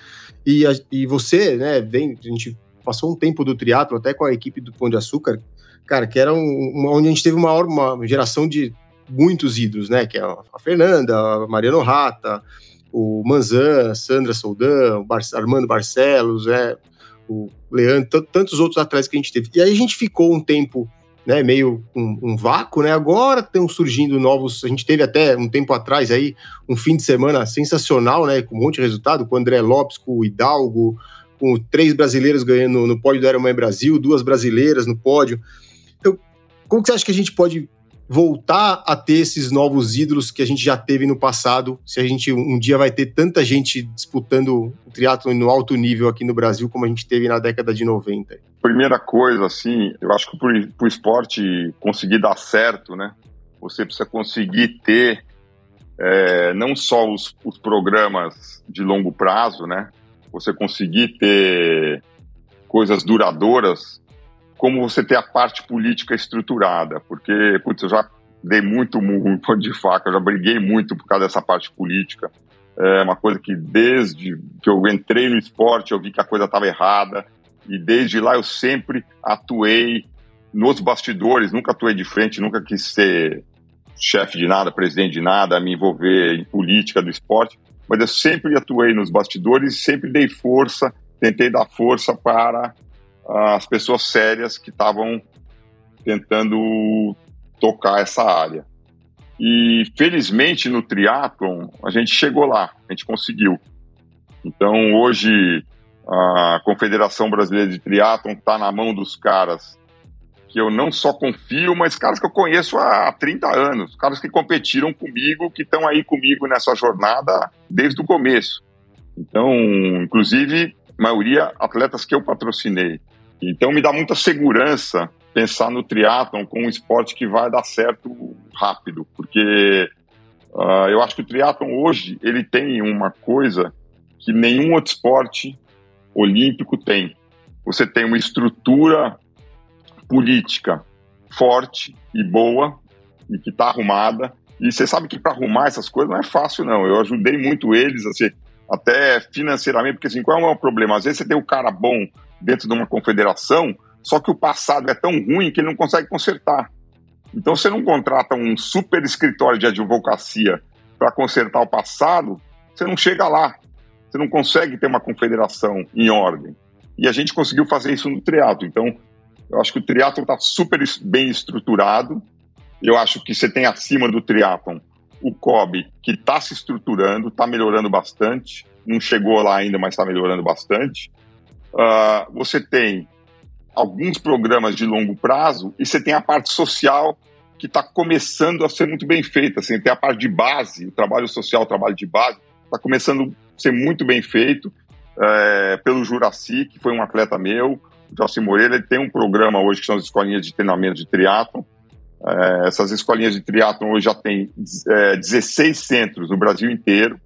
E, a, e você, né, vem, a gente passou um tempo do triatlo até com a equipe do Pão de Açúcar, cara, que era um, onde a gente teve uma, uma geração de muitos ídolos, né? Que é a Fernanda, a Mariano Rata, o Manzan, Sandra Soldan, o Bar Armando Barcelos, né? O Leandro, tantos outros atletas que a gente teve. E aí a gente ficou um tempo né, meio um, um, vácuo, né? Agora estão surgindo novos. A gente teve até um tempo atrás aí um fim de semana sensacional, né? Com um monte de resultado, com o André Lopes, com o Hidalgo, com três brasileiros ganhando no pódio do Ironman Brasil, duas brasileiras no pódio. Então, como que você acha que a gente pode voltar a ter esses novos ídolos que a gente já teve no passado, se a gente um dia vai ter tanta gente disputando o triatlo no alto nível aqui no Brasil como a gente teve na década de 90? Primeira coisa, assim, eu acho que para o esporte conseguir dar certo, né, você precisa conseguir ter é, não só os, os programas de longo prazo, né, você conseguir ter coisas duradouras como você ter a parte política estruturada, porque, putz, eu já dei muito murro de faca, eu já briguei muito por causa dessa parte política. É uma coisa que desde que eu entrei no esporte eu vi que a coisa estava errada e desde lá eu sempre atuei nos bastidores, nunca atuei de frente, nunca quis ser chefe de nada, presidente de nada, me envolver em política do esporte, mas eu sempre atuei nos bastidores sempre dei força tentei dar força para as pessoas sérias que estavam tentando tocar essa área. E felizmente no triatlon a gente chegou lá, a gente conseguiu. Então hoje a Confederação Brasileira de Triatlon está na mão dos caras que eu não só confio, mas caras que eu conheço há 30 anos, caras que competiram comigo, que estão aí comigo nessa jornada desde o começo. Então, inclusive, maioria atletas que eu patrocinei. Então me dá muita segurança pensar no triatlon como um esporte que vai dar certo rápido, porque uh, eu acho que o triatlon hoje ele tem uma coisa que nenhum outro esporte olímpico tem. Você tem uma estrutura política forte e boa e que está arrumada. E você sabe que para arrumar essas coisas não é fácil, não. Eu ajudei muito eles, assim, até financeiramente, porque assim, qual é o problema? Às vezes você tem um cara bom dentro de uma confederação, só que o passado é tão ruim que ele não consegue consertar. Então você não contrata um super escritório de advocacia para consertar o passado, você não chega lá. Você não consegue ter uma confederação em ordem. E a gente conseguiu fazer isso no triatlo. Então, eu acho que o triatlon está super bem estruturado. Eu acho que você tem acima do triatlon o COB, que está se estruturando, está melhorando bastante. Não chegou lá ainda, mas está melhorando bastante. Uh, você tem alguns programas de longo prazo e você tem a parte social que está começando a ser muito bem feita. Assim, tem a parte de base, o trabalho social, o trabalho de base, está começando a ser muito bem feito é, pelo Juraci, que foi um atleta meu. O Jossi Moreira ele tem um programa hoje que são as escolinhas de treinamento de triatlon. É, essas escolinhas de triatlon hoje já tem é, 16 centros no Brasil inteiro.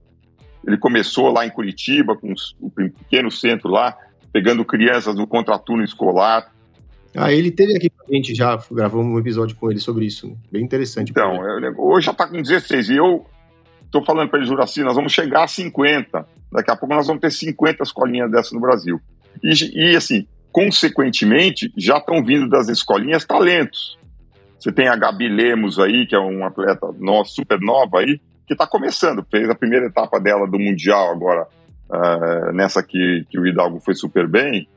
Ele começou lá em Curitiba, com o pequeno centro lá, pegando crianças no contraturno escolar. Ah, ele teve aqui com a gente já, gravamos um episódio com ele sobre isso. Bem interessante. Então, hoje já está com 16. E eu estou falando para ele, Juraci, nós vamos chegar a 50. Daqui a pouco nós vamos ter 50 escolinhas dessas no Brasil. E, e assim, consequentemente, já estão vindo das escolinhas talentos. Você tem a Gabi Lemos aí, que é um atleta nosso, super nova aí, que está começando. Fez a primeira etapa dela do Mundial agora, uh, nessa que, que o Hidalgo foi super bem,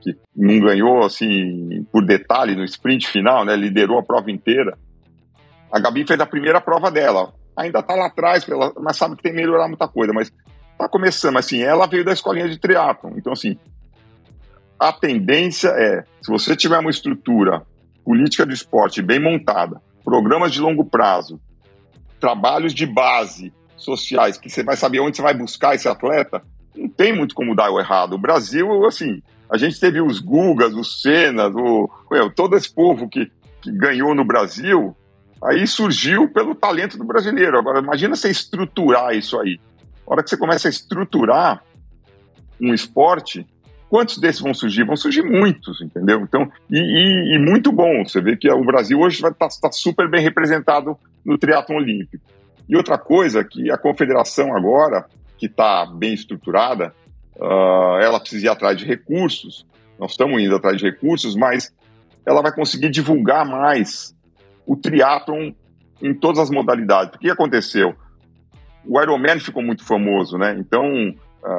que não ganhou assim por detalhe no sprint final, né? Liderou a prova inteira. A Gabi fez a primeira prova dela. Ainda está lá atrás, mas sabe que tem que melhorar muita coisa. Mas está começando. Assim, ela veio da escolinha de triatlon. Então, assim, a tendência é, se você tiver uma estrutura política do esporte bem montada, programas de longo prazo, trabalhos de base sociais, que você vai saber onde você vai buscar esse atleta, tem muito como dar o errado. O Brasil, assim, a gente teve os Gugas, os Senas, o, meu, todo esse povo que, que ganhou no Brasil, aí surgiu pelo talento do brasileiro. Agora, imagina você estruturar isso aí. A hora que você começa a estruturar um esporte, quantos desses vão surgir? Vão surgir muitos, entendeu? Então, e, e, e muito bom. Você vê que o Brasil hoje estar tá, super bem representado no triatlon olímpico. E outra coisa que a confederação agora, que está bem estruturada, uh, ela precisa ir atrás de recursos. Nós estamos indo atrás de recursos, mas ela vai conseguir divulgar mais o triatlon em todas as modalidades. O que aconteceu? O Ironman ficou muito famoso, né? Então,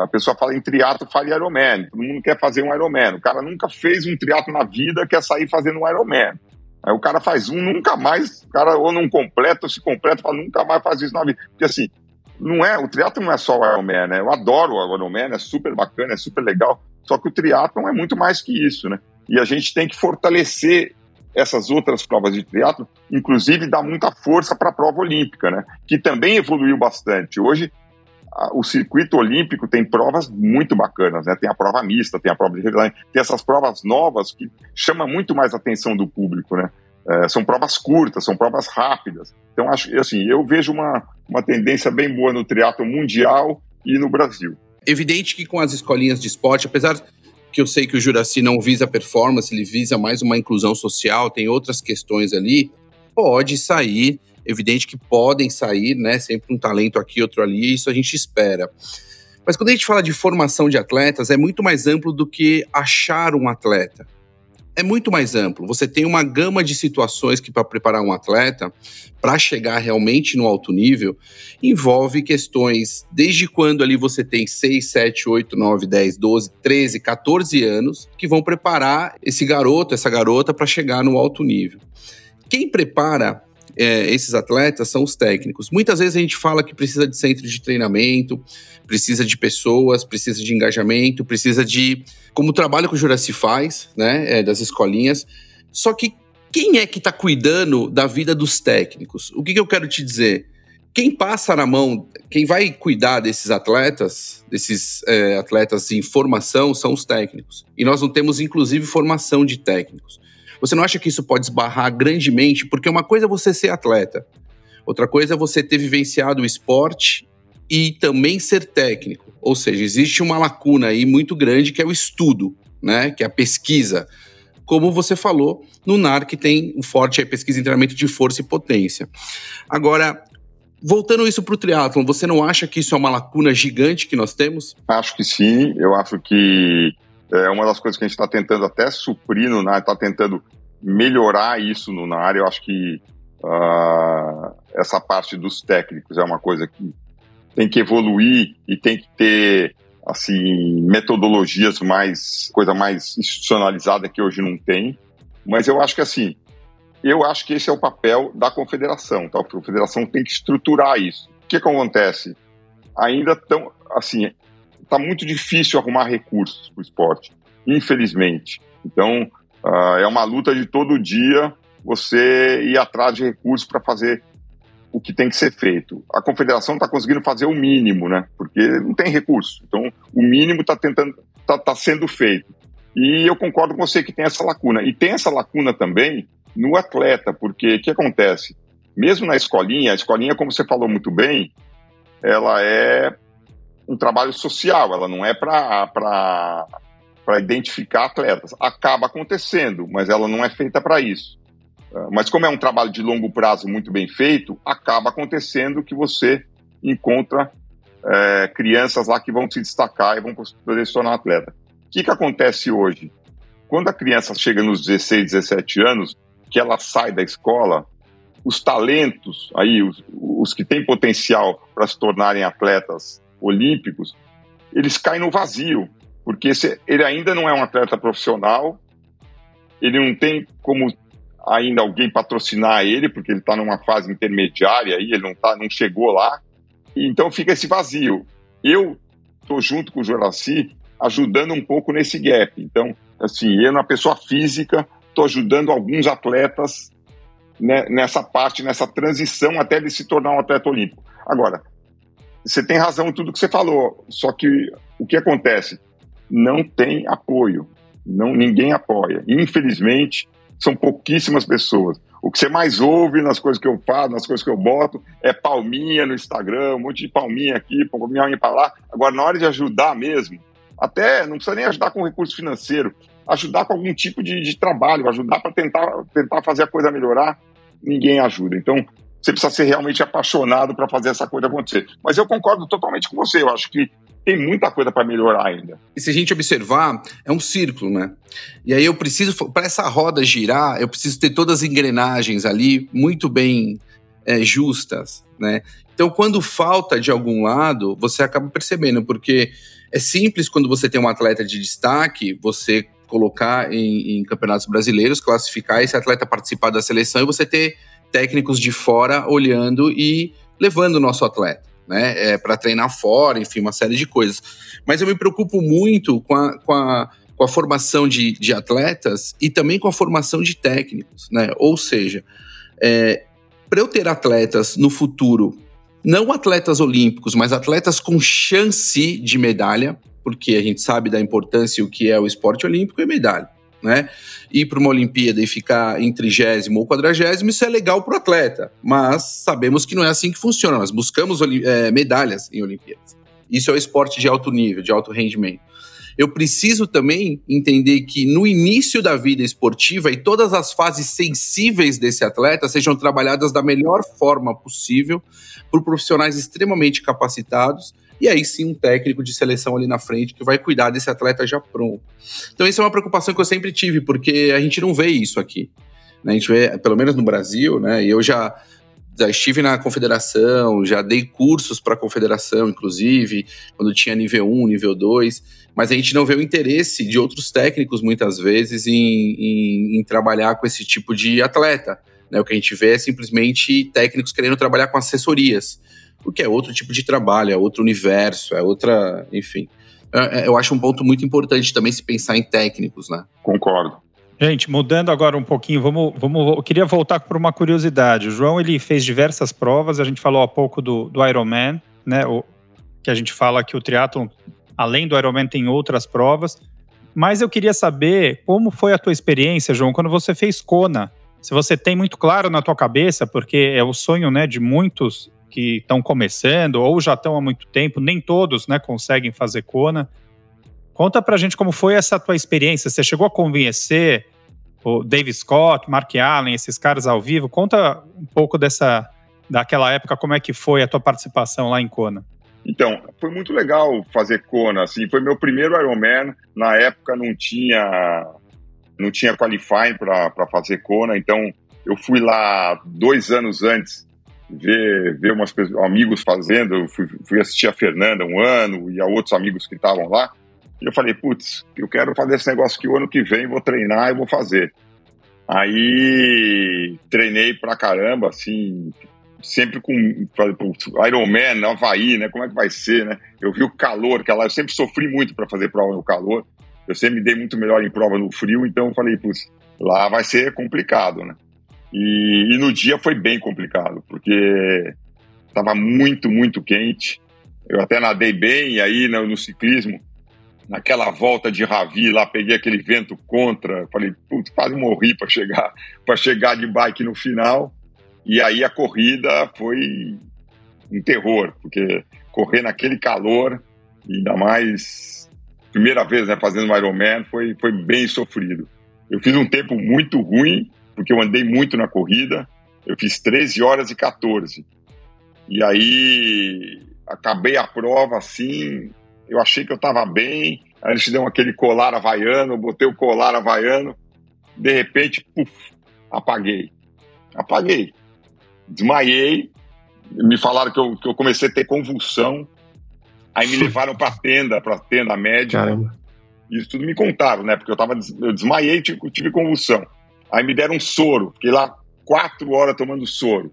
a pessoa fala em triatlo, fala em Ironman. Todo mundo quer fazer um Ironman. O cara nunca fez um triatlo na vida, quer sair fazendo um Ironman. Aí o cara faz um, nunca mais, o cara ou não completa, ou se completa, fala, nunca mais faz isso na vida. Porque assim, não é, o triatlo não é só o Ironman, né? Eu adoro o Ironman, é super bacana, é super legal. Só que o triatlo é muito mais que isso, né? E a gente tem que fortalecer essas outras provas de triatlo, inclusive dar muita força para a prova olímpica, né? Que também evoluiu bastante. Hoje o circuito olímpico tem provas muito bacanas, né? Tem a prova mista, tem a prova de tem essas provas novas que chamam muito mais a atenção do público, né? É, são provas curtas, são provas rápidas. Então, acho, assim, eu vejo uma, uma tendência bem boa no triatlo mundial e no Brasil. Evidente que com as escolinhas de esporte, apesar que eu sei que o Juraci não visa performance, ele visa mais uma inclusão social, tem outras questões ali, pode sair Evidente que podem sair, né? Sempre um talento aqui, outro ali, isso a gente espera. Mas quando a gente fala de formação de atletas, é muito mais amplo do que achar um atleta. É muito mais amplo. Você tem uma gama de situações que, para preparar um atleta, para chegar realmente no alto nível, envolve questões desde quando ali você tem 6, 7, 8, 9, 10, 12, 13, 14 anos, que vão preparar esse garoto, essa garota, para chegar no alto nível. Quem prepara é, esses atletas são os técnicos. Muitas vezes a gente fala que precisa de centro de treinamento, precisa de pessoas, precisa de engajamento, precisa de. Como o trabalho que o Juraci faz, né? É, das escolinhas. Só que quem é que está cuidando da vida dos técnicos? O que, que eu quero te dizer? Quem passa na mão, quem vai cuidar desses atletas, desses é, atletas em formação, são os técnicos. E nós não temos, inclusive, formação de técnicos. Você não acha que isso pode esbarrar grandemente? Porque uma coisa é você ser atleta, outra coisa é você ter vivenciado o esporte e também ser técnico. Ou seja, existe uma lacuna aí muito grande que é o estudo, né? Que é a pesquisa. Como você falou, no NAR que tem um forte aí, pesquisa em treinamento de força e potência. Agora, voltando isso para o triatlon, você não acha que isso é uma lacuna gigante que nós temos? Acho que sim. Eu acho que é uma das coisas que a gente está tentando até suprir no NAR, está tentando melhorar isso no NAR. Eu acho que uh, essa parte dos técnicos é uma coisa que tem que evoluir e tem que ter assim metodologias mais coisa mais institucionalizada que hoje não tem. Mas eu acho que assim, eu acho que esse é o papel da confederação. Tá? A confederação tem que estruturar isso. O que, que acontece? Ainda tão assim, está muito difícil arrumar recursos para o esporte, infelizmente. Então, uh, é uma luta de todo dia você ir atrás de recursos para fazer o que tem que ser feito. A confederação está conseguindo fazer o mínimo, né? Porque não tem recurso. Então, o mínimo está tentando, está tá sendo feito. E eu concordo com você que tem essa lacuna. E tem essa lacuna também no atleta, porque o que acontece? Mesmo na escolinha, a escolinha, como você falou muito bem, ela é um trabalho social, ela não é para identificar atletas. Acaba acontecendo, mas ela não é feita para isso. Ah, mas como é um trabalho de longo prazo muito bem feito, acaba acontecendo que você encontra é, crianças lá que vão se destacar e vão poder se tornar atleta. O que, que acontece hoje? Quando a criança chega nos 16, 17 anos, que ela sai da escola, os talentos, aí os, os que têm potencial para se tornarem atletas olímpicos, eles caem no vazio, porque esse, ele ainda não é um atleta profissional, ele não tem como ainda alguém patrocinar ele, porque ele está numa fase intermediária aí, ele não, tá, não chegou lá, então fica esse vazio. Eu estou junto com o Joraci ajudando um pouco nesse gap. Então, assim, eu, na pessoa física, estou ajudando alguns atletas né, nessa parte, nessa transição até ele se tornar um atleta olímpico. Agora, você tem razão em tudo que você falou, só que o que acontece? Não tem apoio, não ninguém apoia. Infelizmente, são pouquíssimas pessoas. O que você mais ouve nas coisas que eu falo, nas coisas que eu boto, é palminha no Instagram, um monte de palminha aqui, palminha para lá. Agora, na hora de ajudar mesmo, até não precisa nem ajudar com recurso financeiro, ajudar com algum tipo de, de trabalho, ajudar para tentar, tentar fazer a coisa melhorar, ninguém ajuda. Então, você precisa ser realmente apaixonado para fazer essa coisa acontecer. Mas eu concordo totalmente com você. Eu acho que tem muita coisa para melhorar ainda. E se a gente observar, é um círculo, né? E aí eu preciso, para essa roda girar, eu preciso ter todas as engrenagens ali muito bem é, justas, né? Então, quando falta de algum lado, você acaba percebendo, porque é simples quando você tem um atleta de destaque, você colocar em, em campeonatos brasileiros, classificar esse atleta participar da seleção e você ter técnicos de fora olhando e levando o nosso atleta. Né, é, para treinar fora, enfim, uma série de coisas. Mas eu me preocupo muito com a, com a, com a formação de, de atletas e também com a formação de técnicos. Né? Ou seja, é, para eu ter atletas no futuro, não atletas olímpicos, mas atletas com chance de medalha, porque a gente sabe da importância e o que é o esporte olímpico e medalha né? Ir para uma Olimpíada e ficar em trigésimo ou quadragésimo, isso é legal para o atleta, mas sabemos que não é assim que funciona. Nós buscamos é, medalhas em Olimpíadas. Isso é o esporte de alto nível, de alto rendimento. Eu preciso também entender que no início da vida esportiva e todas as fases sensíveis desse atleta sejam trabalhadas da melhor forma possível por profissionais extremamente capacitados e aí sim um técnico de seleção ali na frente que vai cuidar desse atleta já pronto. Então, isso é uma preocupação que eu sempre tive, porque a gente não vê isso aqui. Né? A gente vê, pelo menos no Brasil, né? E eu já já estive na confederação, já dei cursos para a confederação, inclusive, quando tinha nível 1, nível 2, mas a gente não vê o interesse de outros técnicos, muitas vezes, em, em, em trabalhar com esse tipo de atleta. Né? O que a gente vê é simplesmente técnicos querendo trabalhar com assessorias, o que é outro tipo de trabalho, é outro universo, é outra. Enfim. É, é, eu acho um ponto muito importante também se pensar em técnicos, né? Concordo. Gente, mudando agora um pouquinho, vamos, vamos, eu queria voltar por uma curiosidade. O João ele fez diversas provas, a gente falou há pouco do, do Ironman, né? O, que a gente fala que o triatlon, além do Ironman, tem outras provas. Mas eu queria saber como foi a tua experiência, João, quando você fez Kona. Se você tem muito claro na tua cabeça, porque é o sonho né, de muitos que estão começando ou já estão há muito tempo, nem todos né, conseguem fazer Kona. Conta pra gente como foi essa tua experiência. Você chegou a conhecer o Dave Scott, Mark Allen, esses caras ao vivo? Conta um pouco dessa daquela época, como é que foi a tua participação lá em Kona? Então, foi muito legal fazer Kona, assim, foi meu primeiro Ironman. Na época não tinha não tinha qualifying para fazer Kona, então eu fui lá dois anos antes ver, ver umas amigos fazendo, eu fui, fui assistir a Fernanda um ano e a outros amigos que estavam lá. E eu falei, putz, eu quero fazer esse negócio que o ano que vem vou treinar e vou fazer. Aí treinei pra caramba, assim, sempre com falei, Iron Man, Havaí, né? Como é que vai ser, né? Eu vi o calor, que lá eu sempre sofri muito para fazer prova no calor. Eu sempre me dei muito melhor em prova no frio, então eu falei, putz, lá vai ser complicado, né? E, e no dia foi bem complicado, porque estava muito, muito quente. Eu até nadei bem, e aí no, no ciclismo naquela volta de Ravi lá, peguei aquele vento contra, falei, putz, quase morri para chegar, para chegar de bike no final. E aí a corrida foi um terror, porque correr naquele calor, ainda mais primeira vez né, fazendo um Ironman, foi, foi bem sofrido. Eu fiz um tempo muito ruim, porque eu andei muito na corrida, eu fiz 13 horas e 14. E aí acabei a prova assim, eu achei que eu estava bem, aí eles deu aquele colar havaiano, botei o colar havaiano, de repente, puf, apaguei. Apaguei. Desmaiei, me falaram que eu, que eu comecei a ter convulsão, aí me levaram para a tenda, para tenda médica. Caramba. Isso tudo me contaram, né? Porque eu, tava, eu desmaiei e tive, tive convulsão. Aí me deram um soro, fiquei lá quatro horas tomando soro.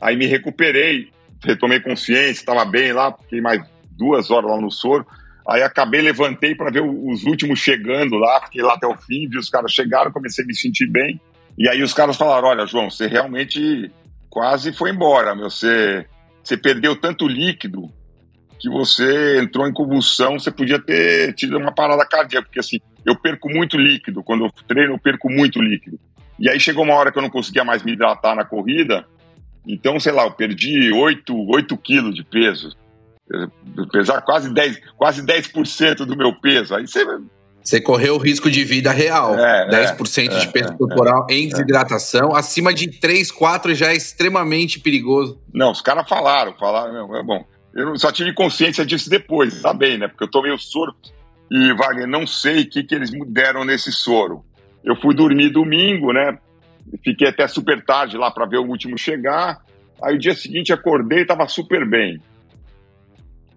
Aí me recuperei, retomei consciência, estava bem lá, fiquei mais duas horas lá no soro. Aí acabei, levantei para ver os últimos chegando lá, fiquei lá até o fim, vi os caras chegaram, comecei a me sentir bem. E aí os caras falaram: Olha, João, você realmente quase foi embora, meu. Você, você perdeu tanto líquido que você entrou em convulsão, você podia ter tido uma parada cardíaca, porque assim, eu perco muito líquido, quando eu treino eu perco muito líquido. E aí chegou uma hora que eu não conseguia mais me hidratar na corrida, então, sei lá, eu perdi 8, 8 quilos de peso pesar quase 10%, quase 10 do meu peso. Aí você. Você correu o risco de vida real. É, 10% é, de peso é, corporal é, em desidratação. Acima de 3, 4 já é extremamente perigoso. Não, os caras falaram, falaram, é bom. Eu só tive consciência disso depois, tá bem, né? Porque eu tomei o soro e, Wagner, não sei o que, que eles deram nesse soro. Eu fui dormir domingo, né? Fiquei até super tarde lá para ver o último chegar. Aí o dia seguinte acordei e estava super bem.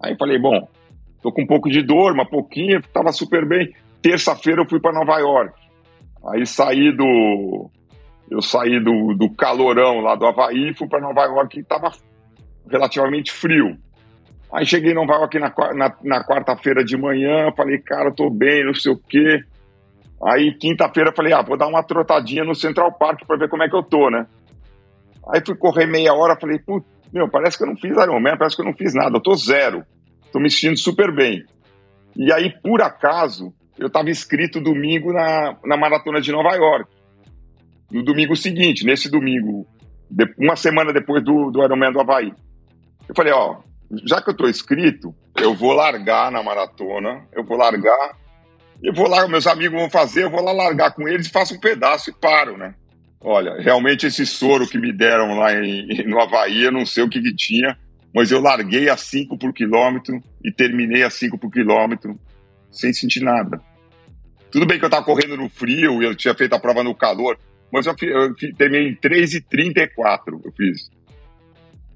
Aí falei, bom, tô com um pouco de dor, uma pouquinha, tava super bem. Terça-feira eu fui para Nova York. Aí saí do eu saí do, do calorão lá do Havaí fui para Nova York e tava relativamente frio. Aí cheguei em Nova York na, na, na quarta-feira de manhã, falei, cara, tô bem, não sei o quê. Aí quinta-feira falei, ah, vou dar uma trotadinha no Central Park para ver como é que eu tô, né? Aí fui correr meia hora, falei, putz, meu, parece que eu não fiz Ironman, parece que eu não fiz nada, eu tô zero. Tô me sentindo super bem. E aí, por acaso, eu estava inscrito domingo na, na maratona de Nova York. No domingo seguinte, nesse domingo, uma semana depois do, do Ironman do Havaí. Eu falei, ó, já que eu tô inscrito, eu vou largar na maratona, eu vou largar, eu vou lá, meus amigos vão fazer, eu vou lá largar com eles, faço um pedaço e paro, né? Olha, realmente esse soro que me deram lá em, no Havaí, eu não sei o que, que tinha, mas eu larguei a 5 por quilômetro e terminei a 5 por quilômetro sem sentir nada. Tudo bem que eu estava correndo no frio e eu tinha feito a prova no calor, mas eu, eu terminei em 3,34 eu fiz.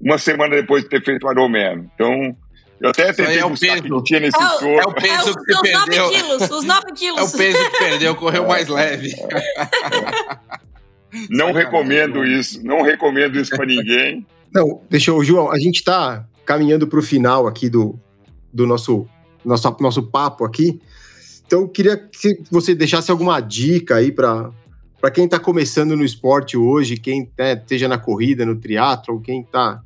Uma semana depois de ter feito o Ironman. Então, eu até tentei é buscar o que tinha nesse é o, soro. É o peso é que você os perdeu. 9 quilos, os 9 quilos. É o peso que perdeu, correu mais leve. Não recomendo isso, não recomendo isso para ninguém. Não, deixa eu, João, a gente está caminhando para o final aqui do, do nosso, nosso, nosso papo aqui. Então, eu queria que você deixasse alguma dica aí para quem está começando no esporte hoje, quem né, esteja na corrida, no triatlo, quem está.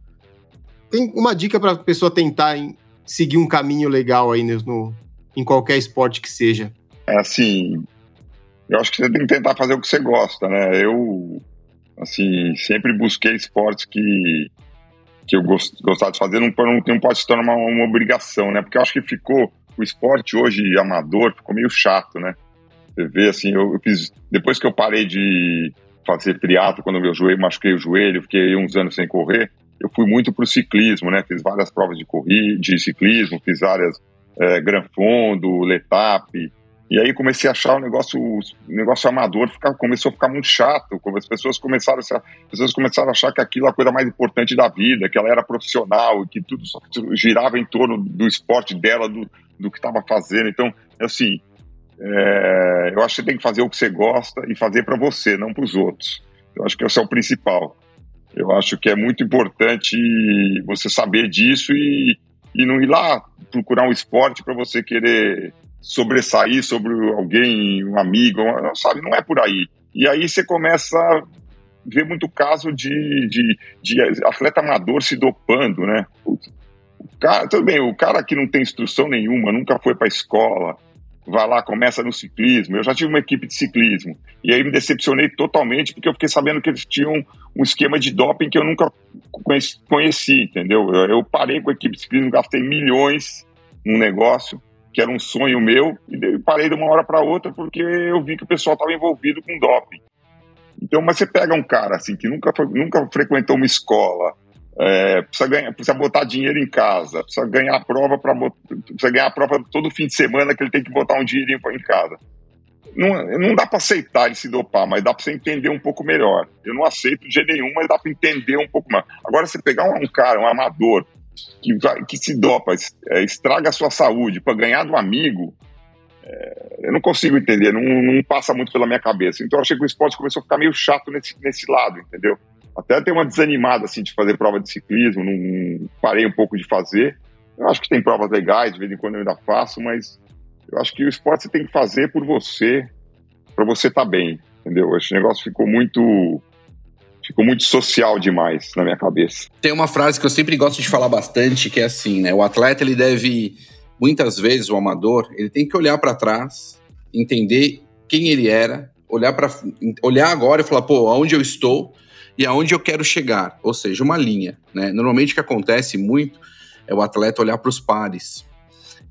Tem uma dica para a pessoa tentar em- seguir um caminho legal aí no, no- em qualquer esporte que seja. É assim, eu acho que você tem que tentar fazer o que você gosta, né? Eu, assim, sempre busquei esportes que, que eu gost, gostava de fazer, não, não, não pode se tornar uma, uma obrigação, né? Porque eu acho que ficou, o esporte hoje amador ficou meio chato, né? Você vê, assim, eu, eu fiz, depois que eu parei de fazer triatlo, quando meu joelho, machuquei o joelho, fiquei uns anos sem correr, eu fui muito pro ciclismo, né? Fiz várias provas de corrida, de ciclismo, fiz várias é, Gran Fondo, Letap, e aí comecei a achar o negócio, o negócio amador ficar, começou a ficar muito chato. As pessoas começaram, a, pessoas começaram a achar que aquilo é a coisa mais importante da vida, que ela era profissional, que tudo só girava em torno do esporte dela, do, do que estava fazendo. Então, assim, é, eu acho que você tem que fazer o que você gosta e fazer para você, não para os outros. Eu acho que esse é o principal. Eu acho que é muito importante você saber disso e, e não ir lá procurar um esporte para você querer sobressair sobre alguém, um amigo, sabe, não é por aí. E aí você começa a ver muito caso de, de, de atleta amador se dopando, né? O cara, tudo bem, o cara que não tem instrução nenhuma, nunca foi para escola, vai lá, começa no ciclismo. Eu já tive uma equipe de ciclismo e aí me decepcionei totalmente porque eu fiquei sabendo que eles tinham um esquema de doping que eu nunca conheci, conheci entendeu? Eu, parei com a equipe de ciclismo, gastei milhões num negócio que era um sonho meu, e parei de uma hora para outra porque eu vi que o pessoal estava envolvido com doping. Então, mas você pega um cara assim que nunca, nunca frequentou uma escola, é, precisa, ganhar, precisa botar dinheiro em casa, precisa ganhar a prova para precisa ganhar a prova todo fim de semana que ele tem que botar um dinheirinho em casa. Não, não dá para aceitar ele se dopar, mas dá para você entender um pouco melhor. Eu não aceito de jeito nenhum, mas dá para entender um pouco mais. Agora, você pegar um, um cara, um amador, que, que se dopa, é, estraga a sua saúde para ganhar do amigo, é, eu não consigo entender, não, não, passa muito pela minha cabeça. Então eu achei que o esporte começou a ficar meio chato nesse, nesse lado, entendeu? Até ter uma desanimada assim de fazer prova de ciclismo, não parei um pouco de fazer. Eu acho que tem provas legais, de vez em quando eu ainda faço, mas eu acho que o esporte você tem que fazer por você, para você estar tá bem, entendeu? Esse negócio ficou muito ficou muito social demais na minha cabeça. Tem uma frase que eu sempre gosto de falar bastante, que é assim, né? O atleta ele deve muitas vezes o amador, ele tem que olhar para trás, entender quem ele era, olhar para olhar agora e falar, pô, aonde eu estou e aonde eu quero chegar, ou seja, uma linha, né? Normalmente o que acontece muito é o atleta olhar para os pares.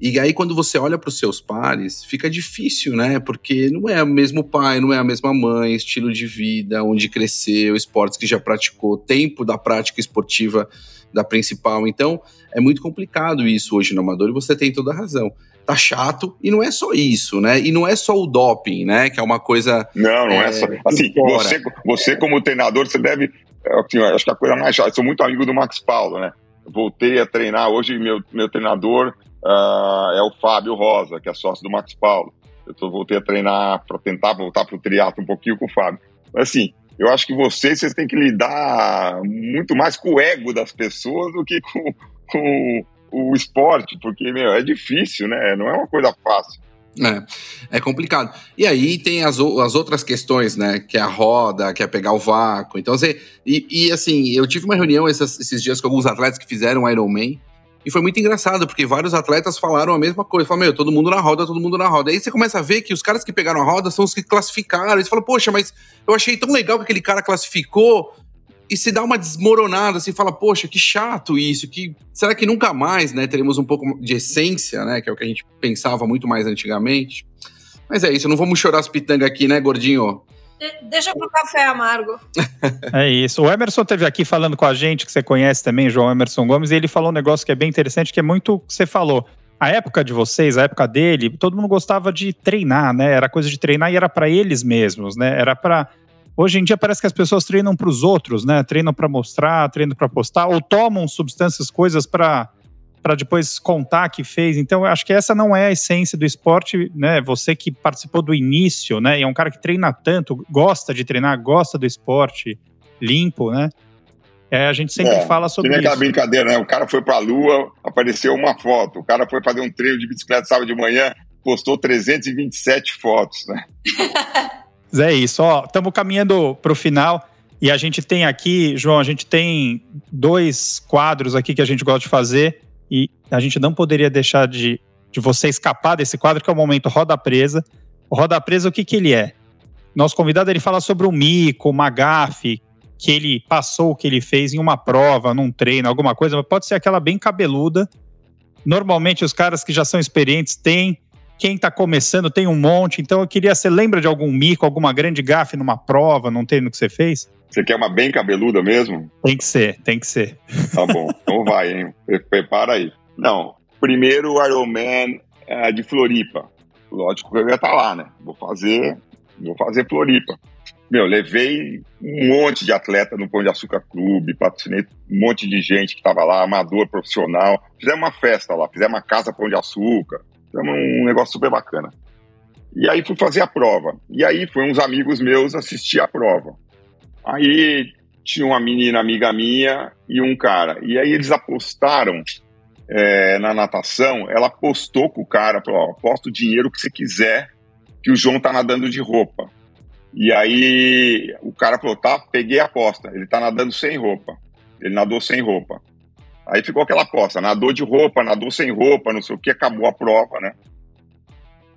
E aí, quando você olha para os seus pares, fica difícil, né? Porque não é o mesmo pai, não é a mesma mãe, estilo de vida, onde cresceu, esportes que já praticou, tempo da prática esportiva da principal. Então, é muito complicado isso hoje no amador e você tem toda a razão. Tá chato e não é só isso, né? E não é só o doping, né? Que é uma coisa. Não, não é, é só. Assim, você, você, como treinador, você deve. Assim, acho que a coisa mais chata. Eu sou muito amigo do Max Paulo, né? Voltei a treinar. Hoje, meu, meu treinador uh, é o Fábio Rosa, que é sócio do Max Paulo. Eu tô, voltei a treinar para tentar voltar para o triatlo um pouquinho com o Fábio. Mas assim, eu acho que vocês, vocês têm que lidar muito mais com o ego das pessoas do que com, com o esporte, porque, meu, é difícil, né? Não é uma coisa fácil. É, é complicado. E aí tem as, as outras questões, né? Que é a roda, que é pegar o vácuo. Então, você. E, e assim, eu tive uma reunião esses, dias com alguns atletas que fizeram Ironman. E foi muito engraçado, porque vários atletas falaram a mesma coisa. Falaram, meu, todo mundo na roda, todo mundo na roda. Aí você começa a ver que os caras que pegaram a roda são os que classificaram. E você fala, poxa, mas eu achei tão legal que aquele cara classificou. E se dá uma desmoronada, assim, fala, poxa, que chato isso, que será que nunca mais, né, teremos um pouco de essência, né, que é o que a gente pensava muito mais antigamente. Mas é isso, não vamos chorar as pitangas aqui, né, gordinho? De deixa pro café amargo. é isso. O Emerson teve aqui falando com a gente, que você conhece também, João Emerson Gomes, e ele falou um negócio que é bem interessante, que é muito o que você falou. A época de vocês, a época dele, todo mundo gostava de treinar, né? Era coisa de treinar e era para eles mesmos, né? Era para Hoje em dia parece que as pessoas treinam para os outros, né? Treinam para mostrar, treinam para postar, ou tomam substâncias, coisas para para depois contar que fez. Então, eu acho que essa não é a essência do esporte, né? Você que participou do início, né? E é um cara que treina tanto, gosta de treinar, gosta do esporte limpo, né? É, a gente sempre é, fala sobre que nem isso. aquela brincadeira, né? O cara foi para a lua, apareceu uma foto. O cara foi fazer um treino de bicicleta sábado de manhã, postou 327 fotos, né? é isso, ó. Estamos caminhando para o final. E a gente tem aqui, João, a gente tem dois quadros aqui que a gente gosta de fazer e a gente não poderia deixar de, de você escapar desse quadro, que é o momento Roda Presa. O Roda Presa, o que, que ele é? Nosso convidado ele fala sobre o mico, uma gafe, que ele passou, que ele fez em uma prova, num treino, alguma coisa, mas pode ser aquela bem cabeluda. Normalmente os caras que já são experientes têm, quem está começando tem um monte, então eu queria, você lembra de algum mico, alguma grande gafe numa prova, num treino que você fez? Você quer uma bem cabeluda mesmo? Tem que ser, tem que ser. Tá bom, então vai, hein? Prepara aí. Não, primeiro Ironman é, de Floripa. Lógico que eu ia estar tá lá, né? Vou fazer, vou fazer Floripa. Meu, levei um monte de atleta no Pão de Açúcar Clube, patrocinei um monte de gente que estava lá, amador, profissional. Fizemos uma festa lá, fizemos uma casa Pão de Açúcar. Fizemos um negócio super bacana. E aí fui fazer a prova. E aí foi uns amigos meus assistir a prova. Aí tinha uma menina amiga minha e um cara. E aí eles apostaram é, na natação. Ela apostou com o cara, falou: ó, aposta o dinheiro que você quiser, que o João tá nadando de roupa. E aí o cara falou: tá, peguei a aposta. Ele tá nadando sem roupa. Ele nadou sem roupa. Aí ficou aquela aposta: nadou de roupa, nadou sem roupa, não sei o que, acabou a prova, né?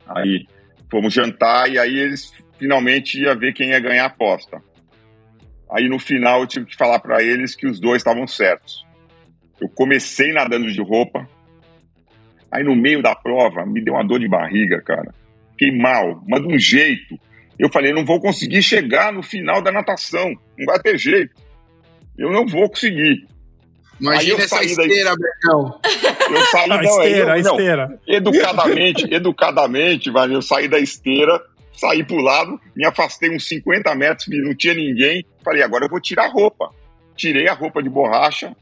Aí fomos jantar e aí eles finalmente ia ver quem ia ganhar a aposta. Aí no final eu tive que falar para eles que os dois estavam certos. Eu comecei nadando de roupa. Aí no meio da prova me deu uma dor de barriga, cara. Fiquei mal, mas de um jeito. Eu falei, não vou conseguir chegar no final da natação. Não vai ter jeito. Eu não vou conseguir. Imagina essa esteira, daí... Bercão. Eu saí da esteira, eu, a esteira. educadamente, educadamente, vai, eu saí da esteira saí pro lado, me afastei uns 50 metros, não tinha ninguém. Falei, agora eu vou tirar a roupa. Tirei a roupa de borracha.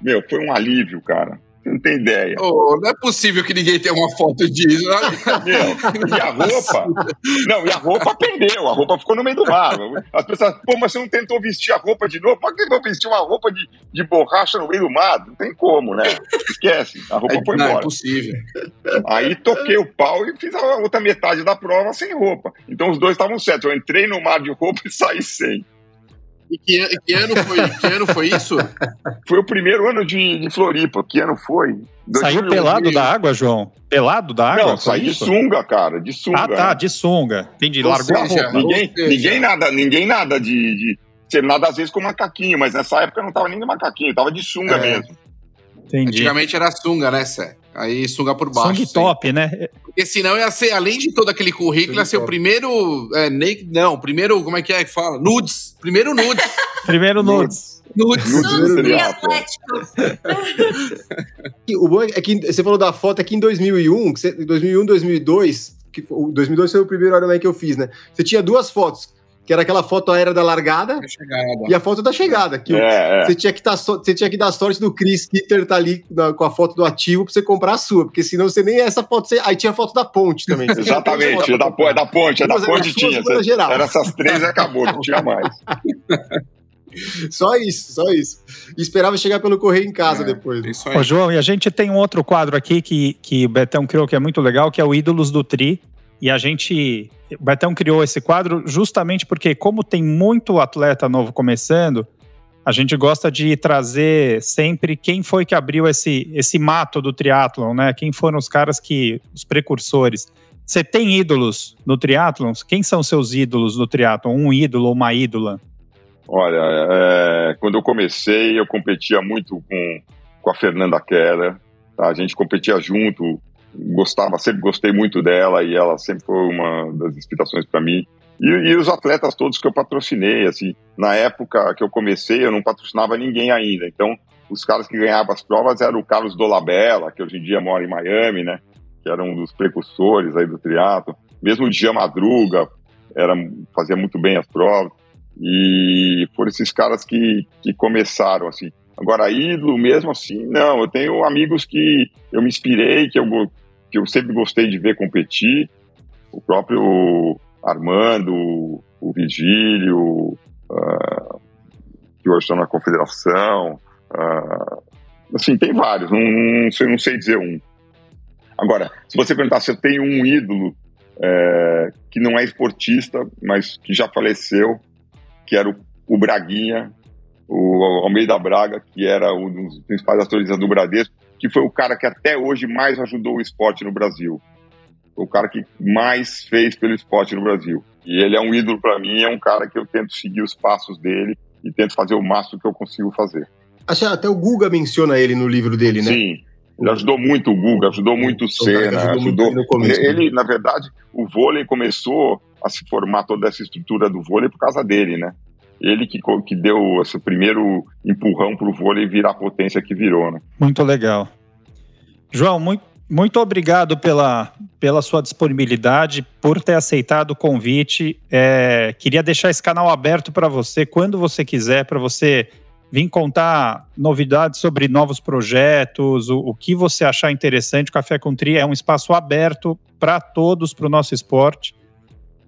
Meu, foi um alívio, cara. Não tem ideia. Oh, não é possível que ninguém tenha uma foto disso. Né? Meu, e a roupa? Não, e a roupa perdeu. A roupa ficou no meio do mar. As pessoas, pô, mas você não tentou vestir a roupa de novo? Por que eu vestir uma roupa de, de borracha no meio do mar? Não tem como, né? Esquece. A roupa é, foi não, embora. É possível. Aí toquei o pau e fiz a outra metade da prova sem roupa. Então os dois estavam certos. Eu entrei no mar de roupa e saí sem. E que, que, ano, foi, que ano foi isso? Foi o primeiro ano de, de Floripa. Que ano foi? Saiu pelado da água, João? Pelado da água? Não, saí de sunga, cara. De sunga. Ah, tá, de sunga. Entendi. Ou Largou seja, a roupa. Ninguém, ninguém nada, ninguém nada de, de. Você nada às vezes com macaquinho, mas nessa época eu não tava nem de macaquinho, tava de sunga é. mesmo. Entendi. Antigamente era sunga, né, Sé? Aí sunga por baixo. Sunga top, né? Porque senão ia ser, além de todo aquele currículo, ia ser o primeiro. É, naked, não, primeiro, como é que é que fala? Nudes. Primeiro nudes. primeiro nudes. Nudes. Nudes Atlético. o bom é que você falou da foto aqui em 2001, que você, 2001, 2002, que, 2002 foi o primeiro Ironman que eu fiz, né? Você tinha duas fotos que era aquela foto aérea da largada e a foto da chegada. Que é, você, Tinha que tá, você tinha que dar sorte do Chris Kitter tá ali na, com a foto do ativo pra você comprar a sua, porque senão você nem essa foto. Você, aí tinha a foto da ponte também. Exatamente, é da, é da ponte, é da ponte tinha. Você, era essas três e acabou, não tinha mais. Só isso, só isso. E esperava chegar pelo correio em casa é, depois. Isso aí. Ô, João, e a gente tem um outro quadro aqui que, que o Betão criou que é muito legal, que é o Ídolos do Tri. E a gente o Betão criou esse quadro justamente porque, como tem muito atleta novo começando, a gente gosta de trazer sempre quem foi que abriu esse, esse mato do triatlon, né? Quem foram os caras que. os precursores. Você tem ídolos no triatlon? Quem são seus ídolos no triatlon? Um ídolo ou uma ídola? Olha, é, quando eu comecei, eu competia muito com, com a Fernanda Keller. Tá? A gente competia junto, gostava, sempre gostei muito dela e ela sempre foi uma das inspirações para mim. E, e, os atletas todos que eu patrocinei, assim, na época que eu comecei, eu não patrocinava ninguém ainda. Então, os caras que ganhavam as provas eram o Carlos Dolabella, que hoje em dia mora em Miami, né? Que era um dos precursores aí do triatlo. Mesmo o Dia Madruga, era, fazia muito bem as provas. E foram esses caras que, que começaram, assim. Agora, ídolo mesmo assim, não. Eu tenho amigos que eu me inspirei, que eu, que eu sempre gostei de ver competir. O próprio Armando, o Vigílio, uh, que hoje estão na confederação. Uh, assim, tem vários, não, não, sei, não sei dizer um. Agora, se você perguntar se eu tenho um ídolo é, que não é esportista, mas que já faleceu, que era o, o Braguinha, o Almeida Braga, que era um dos principais atoristas do Bradesco, que foi o cara que até hoje mais ajudou o esporte no Brasil. Foi o cara que mais fez pelo esporte no Brasil. E ele é um ídolo para mim, é um cara que eu tento seguir os passos dele e tento fazer o máximo que eu consigo fazer. Até o Guga menciona ele no livro dele, né? Sim, ele ajudou muito o Guga, ajudou muito o Senna, ajudou. ajudou começo, ele, né? na verdade, o vôlei começou a se formar toda essa estrutura do vôlei por causa dele, né? Ele que, que deu esse primeiro empurrão para o vôlei virar a potência que virou, né? Muito legal. João, muito, muito obrigado pela, pela sua disponibilidade, por ter aceitado o convite. É, queria deixar esse canal aberto para você quando você quiser, para você vir contar novidades sobre novos projetos, o, o, que você achar interessante. O Café com Tri é um espaço aberto para todos, para o nosso esporte.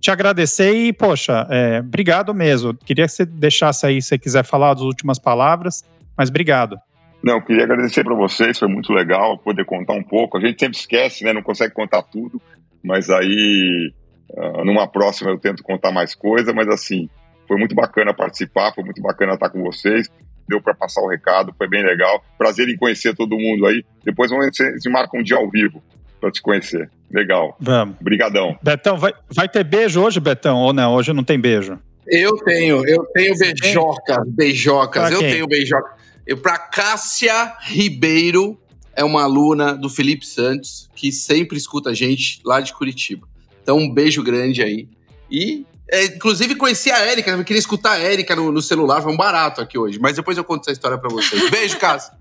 Te agradecer e, poxa, é, obrigado mesmo. Queria que você deixasse aí, se você quiser falar as últimas palavras, mas obrigado. Não, queria agradecer para vocês, foi muito legal poder contar um pouco. A gente sempre esquece, né? Não consegue contar tudo, mas aí uh, numa próxima eu tento contar mais coisa, mas assim, foi muito bacana participar, foi muito bacana estar com vocês deu para passar o recado, foi bem legal. Prazer em conhecer todo mundo aí. Depois vamos se, marcar um dia ao vivo para te conhecer. Legal. Vamos. Obrigadão. Betão, vai, vai ter beijo hoje, Betão, ou não? Hoje não tem beijo. Eu tenho, eu tenho beijocas, beijocas, eu tenho beijocas. Eu, pra Cássia Ribeiro, é uma aluna do Felipe Santos, que sempre escuta a gente lá de Curitiba. Então, um beijo grande aí. E é, inclusive, conheci a Érica, eu queria escutar a Érica no, no, celular, foi um barato aqui hoje. Mas depois eu conto essa história para vocês. Beijo, Cássio.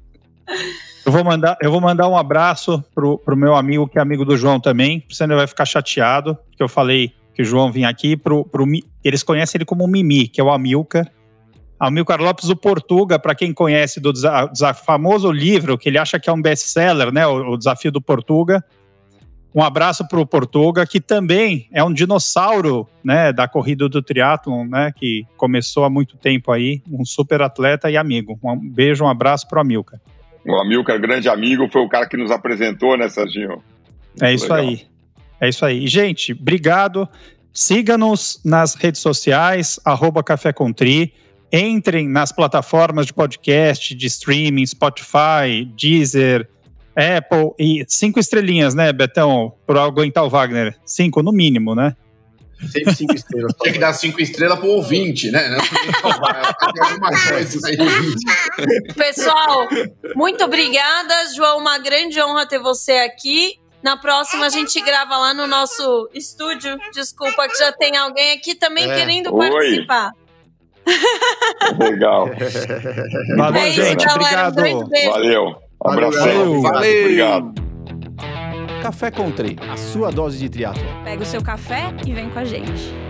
Eu vou mandar, eu vou mandar um abraço pro, pro meu amigo, que é amigo do João também. Você não vai ficar chateado, que eu falei que o João vinha aqui. Pro, pro, eles conhecem ele como Mimi, que é o Amilcar. Amilcar Lopes do Portuga, para quem conhece do, famoso livro que ele acha que é um best-seller, né? O, o Desafio do Portuga. Um abraço para o Portuga, que também é um dinossauro né, da corrida do triatlon, né, que começou há muito tempo aí, um super atleta e amigo. Um beijo, um abraço para o Amilcar. O Amilcar, grande amigo, foi o cara que nos apresentou, né, Serginho? é isso legal. aí. É isso aí. gente, obrigado. Siga-nos nas redes sociais, arroba Café. Entrem nas plataformas de podcast, de streaming, Spotify, Deezer, Apple e cinco estrelinhas, né, Betão, para aguentar o Wagner? Cinco no mínimo, né? Sempre cinco estrelas. Tinha que dar cinco estrelas pro ouvinte, né? Pessoal, muito obrigada, João. Uma grande honra ter você aqui. Na próxima a gente grava lá no nosso estúdio. Desculpa que já tem alguém aqui também é. querendo Oi. participar. Legal. Valeu, é isso, gente. Galera. Obrigado. Valeu. Um abração. Valeu. Obrigado. Café Country, a sua dose de triatlo. Pega o seu café e vem com a gente.